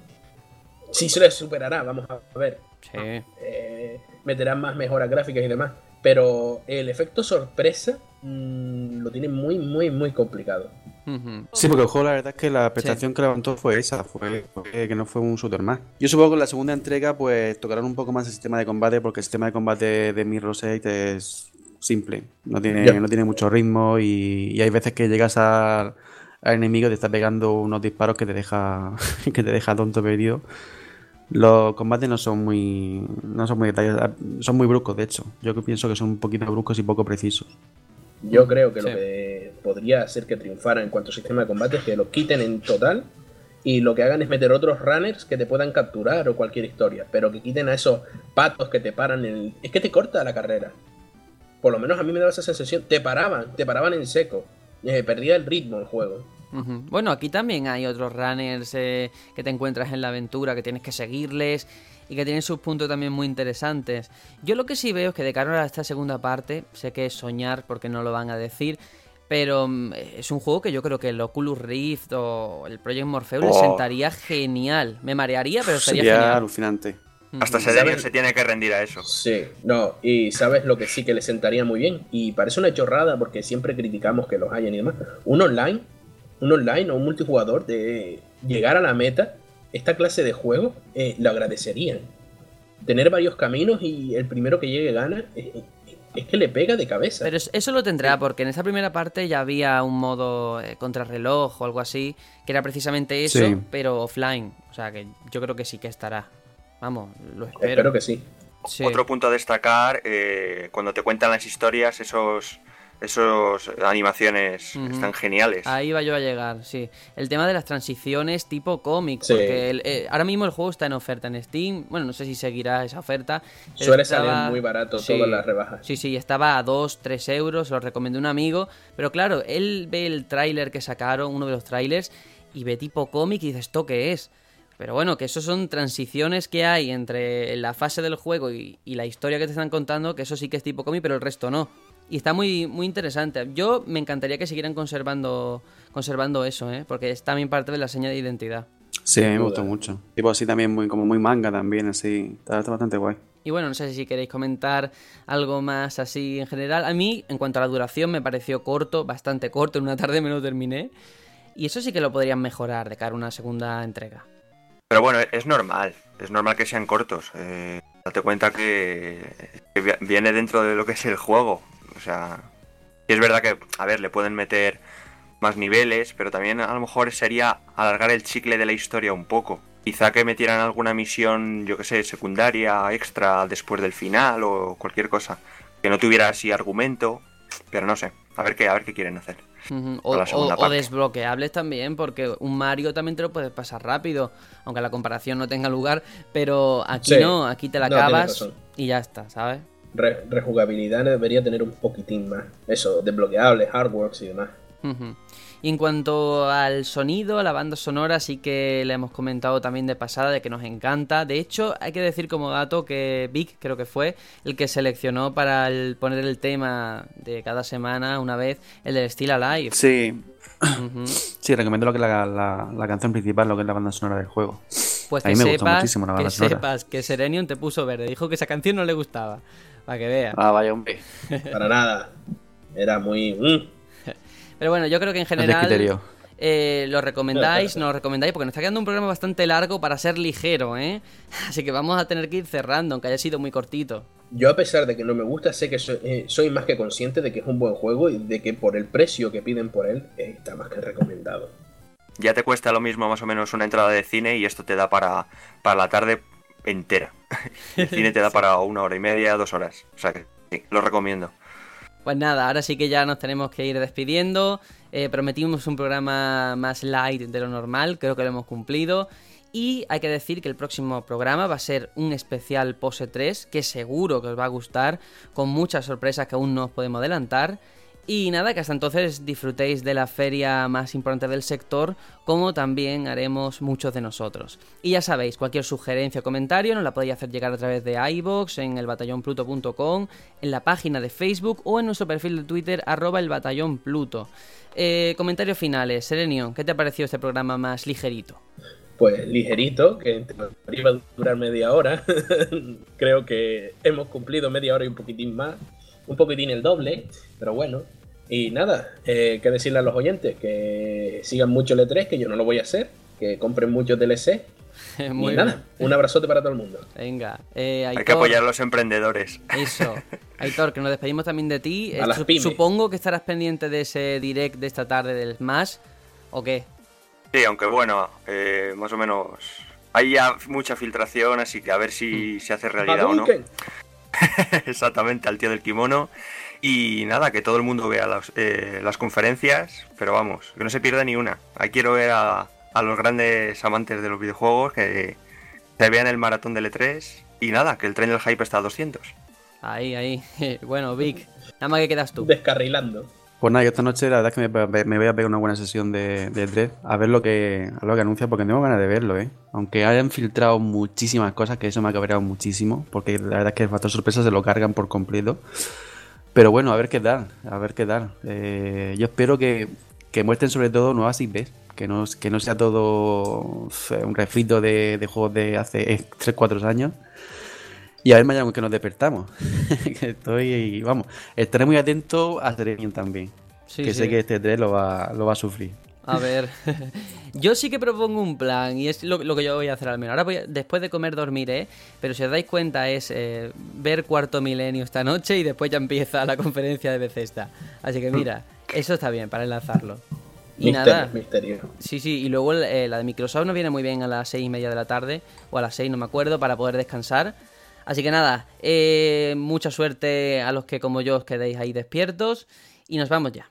Speaker 3: Si se le superará, vamos a ver. Sí. Eh, meterán más mejoras gráficas y demás. Pero el efecto sorpresa mm, lo tiene muy, muy, muy complicado.
Speaker 5: Sí, porque el juego la verdad es que la prestación que levantó fue esa, fue, que no fue un shooter más. Yo supongo que en la segunda entrega pues tocarán un poco más el sistema de combate porque el sistema de combate de Mirror's Edge es simple. No tiene, no tiene mucho ritmo y, hay veces que llegas al enemigo y te está pegando unos disparos que te deja que te deja tonto perdido. Los combates no son muy no son muy detallados, son muy bruscos de hecho. Yo pienso que son un poquito bruscos y poco precisos.
Speaker 3: Yo creo que lo que podría hacer que triunfara en cuanto a sistema de combate es que lo quiten en total y lo que hagan es meter otros runners que te puedan capturar o cualquier historia, pero que quiten a esos patos que te paran el... Es que te corta la carrera por lo menos a mí me daba esa sensación, te paraban, te paraban en seco, eh, perdía el ritmo el juego.
Speaker 2: Bueno, aquí también hay otros runners eh, que te encuentras en la aventura, que tienes que seguirles y que tienen sus puntos también muy interesantes. Yo lo que sí veo es que de cara a esta segunda parte, sé que es soñar porque no lo van a decir, pero mm, es un juego que yo creo que el Oculus Rift o el Project Morpheus le oh. sentaría genial. Me marearía, pero estaría
Speaker 5: Sería alucinante.
Speaker 4: Hasta ese se tiene que rendir a eso.
Speaker 3: Sí, no, y sabes lo que sí que le sentaría muy bien. Y parece una chorrada porque siempre criticamos que los hayan y demás. Un online, un online o un multijugador de llegar a la meta, esta clase de juego, eh, lo agradecerían. Tener varios caminos y el primero que llegue gana, eh, eh, es que le pega de cabeza.
Speaker 2: Pero eso lo tendrá, porque en esa primera parte ya había un modo contrarreloj o algo así, que era precisamente eso, pero offline. O sea que yo creo que sí que estará. Vamos, lo espero.
Speaker 3: Espero que sí.
Speaker 4: Otro punto a destacar, eh, cuando te cuentan las historias, esos esos animaciones están geniales.
Speaker 2: Ahí va yo a llegar, sí. El tema de las transiciones tipo cómic, porque eh, ahora mismo el juego está en oferta en Steam. Bueno, no sé si seguirá esa oferta.
Speaker 3: Suele salir muy barato todas las rebajas.
Speaker 2: Sí, sí, estaba a 2, 3 euros, lo recomendé un amigo. Pero claro, él ve el tráiler que sacaron, uno de los trailers, y ve tipo cómic y dice, ¿esto qué es? Pero bueno, que eso son transiciones que hay entre la fase del juego y, la historia que te están contando, que eso sí que es tipo cómic, pero el resto no. Y está muy, muy interesante. Yo me encantaría que siguieran conservando, conservando eso, ¿eh? porque es también parte de la seña de identidad.
Speaker 5: Sí, a mí me gustó mucho. Tipo así también, muy, como muy manga también, así. Está, está, bastante guay.
Speaker 2: Y bueno, no sé si queréis comentar algo más así en general. A mí, en cuanto a la duración, me pareció corto, bastante corto. En una tarde me lo terminé. Y eso sí que lo podrían mejorar de cara a una segunda entrega.
Speaker 4: Pero bueno, es normal, es normal que sean cortos. Eh, date cuenta que, viene dentro de lo que es el juego. O sea, y es verdad que, a ver, le pueden meter más niveles, pero también a lo mejor sería alargar el chicle de la historia un poco. Quizá que metieran alguna misión, yo que sé, secundaria, extra después del final o cualquier cosa. Que no tuviera así argumento, pero no sé, a ver qué, a ver qué quieren hacer.
Speaker 2: O, desbloqueables también, porque un Mario también te lo puedes pasar rápido, aunque la comparación no tenga lugar, pero aquí
Speaker 3: Sí.
Speaker 2: no, aquí te la
Speaker 3: No,
Speaker 2: acabas y ya está, ¿sabes?
Speaker 3: Re- rejugabilidad debería tener un poquitín más. Eso, desbloqueables, hardworks y demás.
Speaker 2: Y en cuanto al sonido, a la banda sonora, sí que le hemos comentado también de pasada de que nos encanta. De hecho, hay que decir como dato que Vic, creo que fue, el que seleccionó para el- poner el tema de cada semana una vez, el del Still Alive.
Speaker 5: Sí, sí, recomiendo lo que la, la- la canción principal, lo que es la banda sonora del juego.
Speaker 2: Pues
Speaker 5: A
Speaker 2: que
Speaker 5: mí me gustó
Speaker 2: sepas,
Speaker 5: muchísimo la
Speaker 2: que
Speaker 5: banda sonora.
Speaker 2: sepas que Serenion te puso verde. Dijo que esa canción no le gustaba. Para que veas.
Speaker 5: Ah, vaya hombre.
Speaker 3: Para nada. Era muy. mm.
Speaker 2: Pero bueno, yo creo que en general
Speaker 5: criterio.
Speaker 2: eh, lo recomendáis, no lo recomendáis, porque nos está quedando un programa bastante largo para ser ligero, ¿eh? Así que vamos a tener que ir cerrando, aunque haya sido muy cortito.
Speaker 3: Yo, a pesar de que no me gusta, sé que soy, eh, soy más que consciente de que es un buen juego y de que por el precio que piden por él, eh, está más que recomendado.
Speaker 4: Ya te cuesta lo mismo más o menos una entrada de cine y esto te da para, para la tarde entera. El cine te da para una hora y media, dos horas. O sea que sí, lo recomiendo.
Speaker 2: Pues nada, ahora sí que ya nos tenemos que ir despidiendo. Eh, prometimos un programa más light de lo normal, creo que lo hemos cumplido. Y hay que decir que el próximo programa va a ser un especial Pose 3, que seguro que os va a gustar, con muchas sorpresas que aún no os podemos adelantar. Y nada, que hasta entonces disfrutéis de la feria más importante del sector, como también haremos muchos de nosotros. Y ya sabéis, cualquier sugerencia o comentario nos la podéis hacer llegar a través de iVoox, en elbatallonpluto.com, en la página de Facebook o en nuestro perfil de Twitter, arroba el batallón Pluto. Eh, comentarios finales, Serenio, ¿qué te ha parecido este programa más ligerito?
Speaker 3: Pues ligerito, que iba a durar media hora. Creo que hemos cumplido media hora y un poquitín más. Un poquitín el doble, pero bueno. Y nada, eh, que decirle a los oyentes que sigan mucho el E3, que yo no lo voy a hacer. Que compren muchos DLC.
Speaker 2: Muy
Speaker 3: y
Speaker 2: bien.
Speaker 3: nada, un abrazote para todo el mundo.
Speaker 2: Venga, eh,
Speaker 4: Hay que apoyar a los emprendedores.
Speaker 2: Eso. Aitor, que nos despedimos también de ti.
Speaker 3: A
Speaker 2: Eh,
Speaker 3: las pymes.
Speaker 2: supongo que estarás pendiente de ese direct de esta tarde del Smash. ¿O qué?
Speaker 4: Sí, aunque bueno, eh, más o menos hay ya mucha filtración, así que a ver si se hace realidad o no. Exactamente, al tío del kimono. Y nada, que todo el mundo vea las, eh, las conferencias, pero vamos, que no se pierda ni una. Ahí quiero ver a, a los grandes amantes de los videojuegos que se vean el maratón del E3. Y nada, que el tren del hype está a 200.
Speaker 2: Ahí, ahí. Bueno, Vic, nada más que quedas tú.
Speaker 3: Descarrilando.
Speaker 5: Pues nada, yo esta noche la verdad es que me, me voy a pegar una buena sesión de, de Dread a ver lo que, a lo que anuncia porque tengo ganas de verlo, ¿eh? Aunque hayan filtrado muchísimas cosas, que eso me ha cabreado muchísimo, porque la verdad es que el factor sorpresa se lo cargan por completo. Pero bueno, a ver qué tal, a ver qué tal. Eh, yo espero que, que muestren sobre todo nuevas IPs, que no, que no sea todo un refrito de, de juegos de hace 3-4 años. Y a ver mañana que nos despertamos. que estoy, vamos, estaré muy atento a Serenion también.
Speaker 2: Sí,
Speaker 5: que
Speaker 2: sí.
Speaker 5: sé que este 3 lo va, lo va a sufrir.
Speaker 2: A ver, yo sí que propongo un plan y es lo, lo que yo voy a hacer al menos. Ahora voy a- después de comer dormiré, pero si os dais cuenta es eh, ver Cuarto Milenio esta noche y después ya empieza la conferencia de Bethesda. Así que mira, eso está bien para enlazarlo. Y
Speaker 3: Misterio,
Speaker 2: nada,
Speaker 3: misterio.
Speaker 2: sí, sí, y luego eh, la de Microsoft nos viene muy bien a las seis y media de la tarde, o a las seis, no me acuerdo, para poder descansar. Así que nada, eh, mucha suerte a los que como yo os quedéis ahí despiertos y nos vamos ya.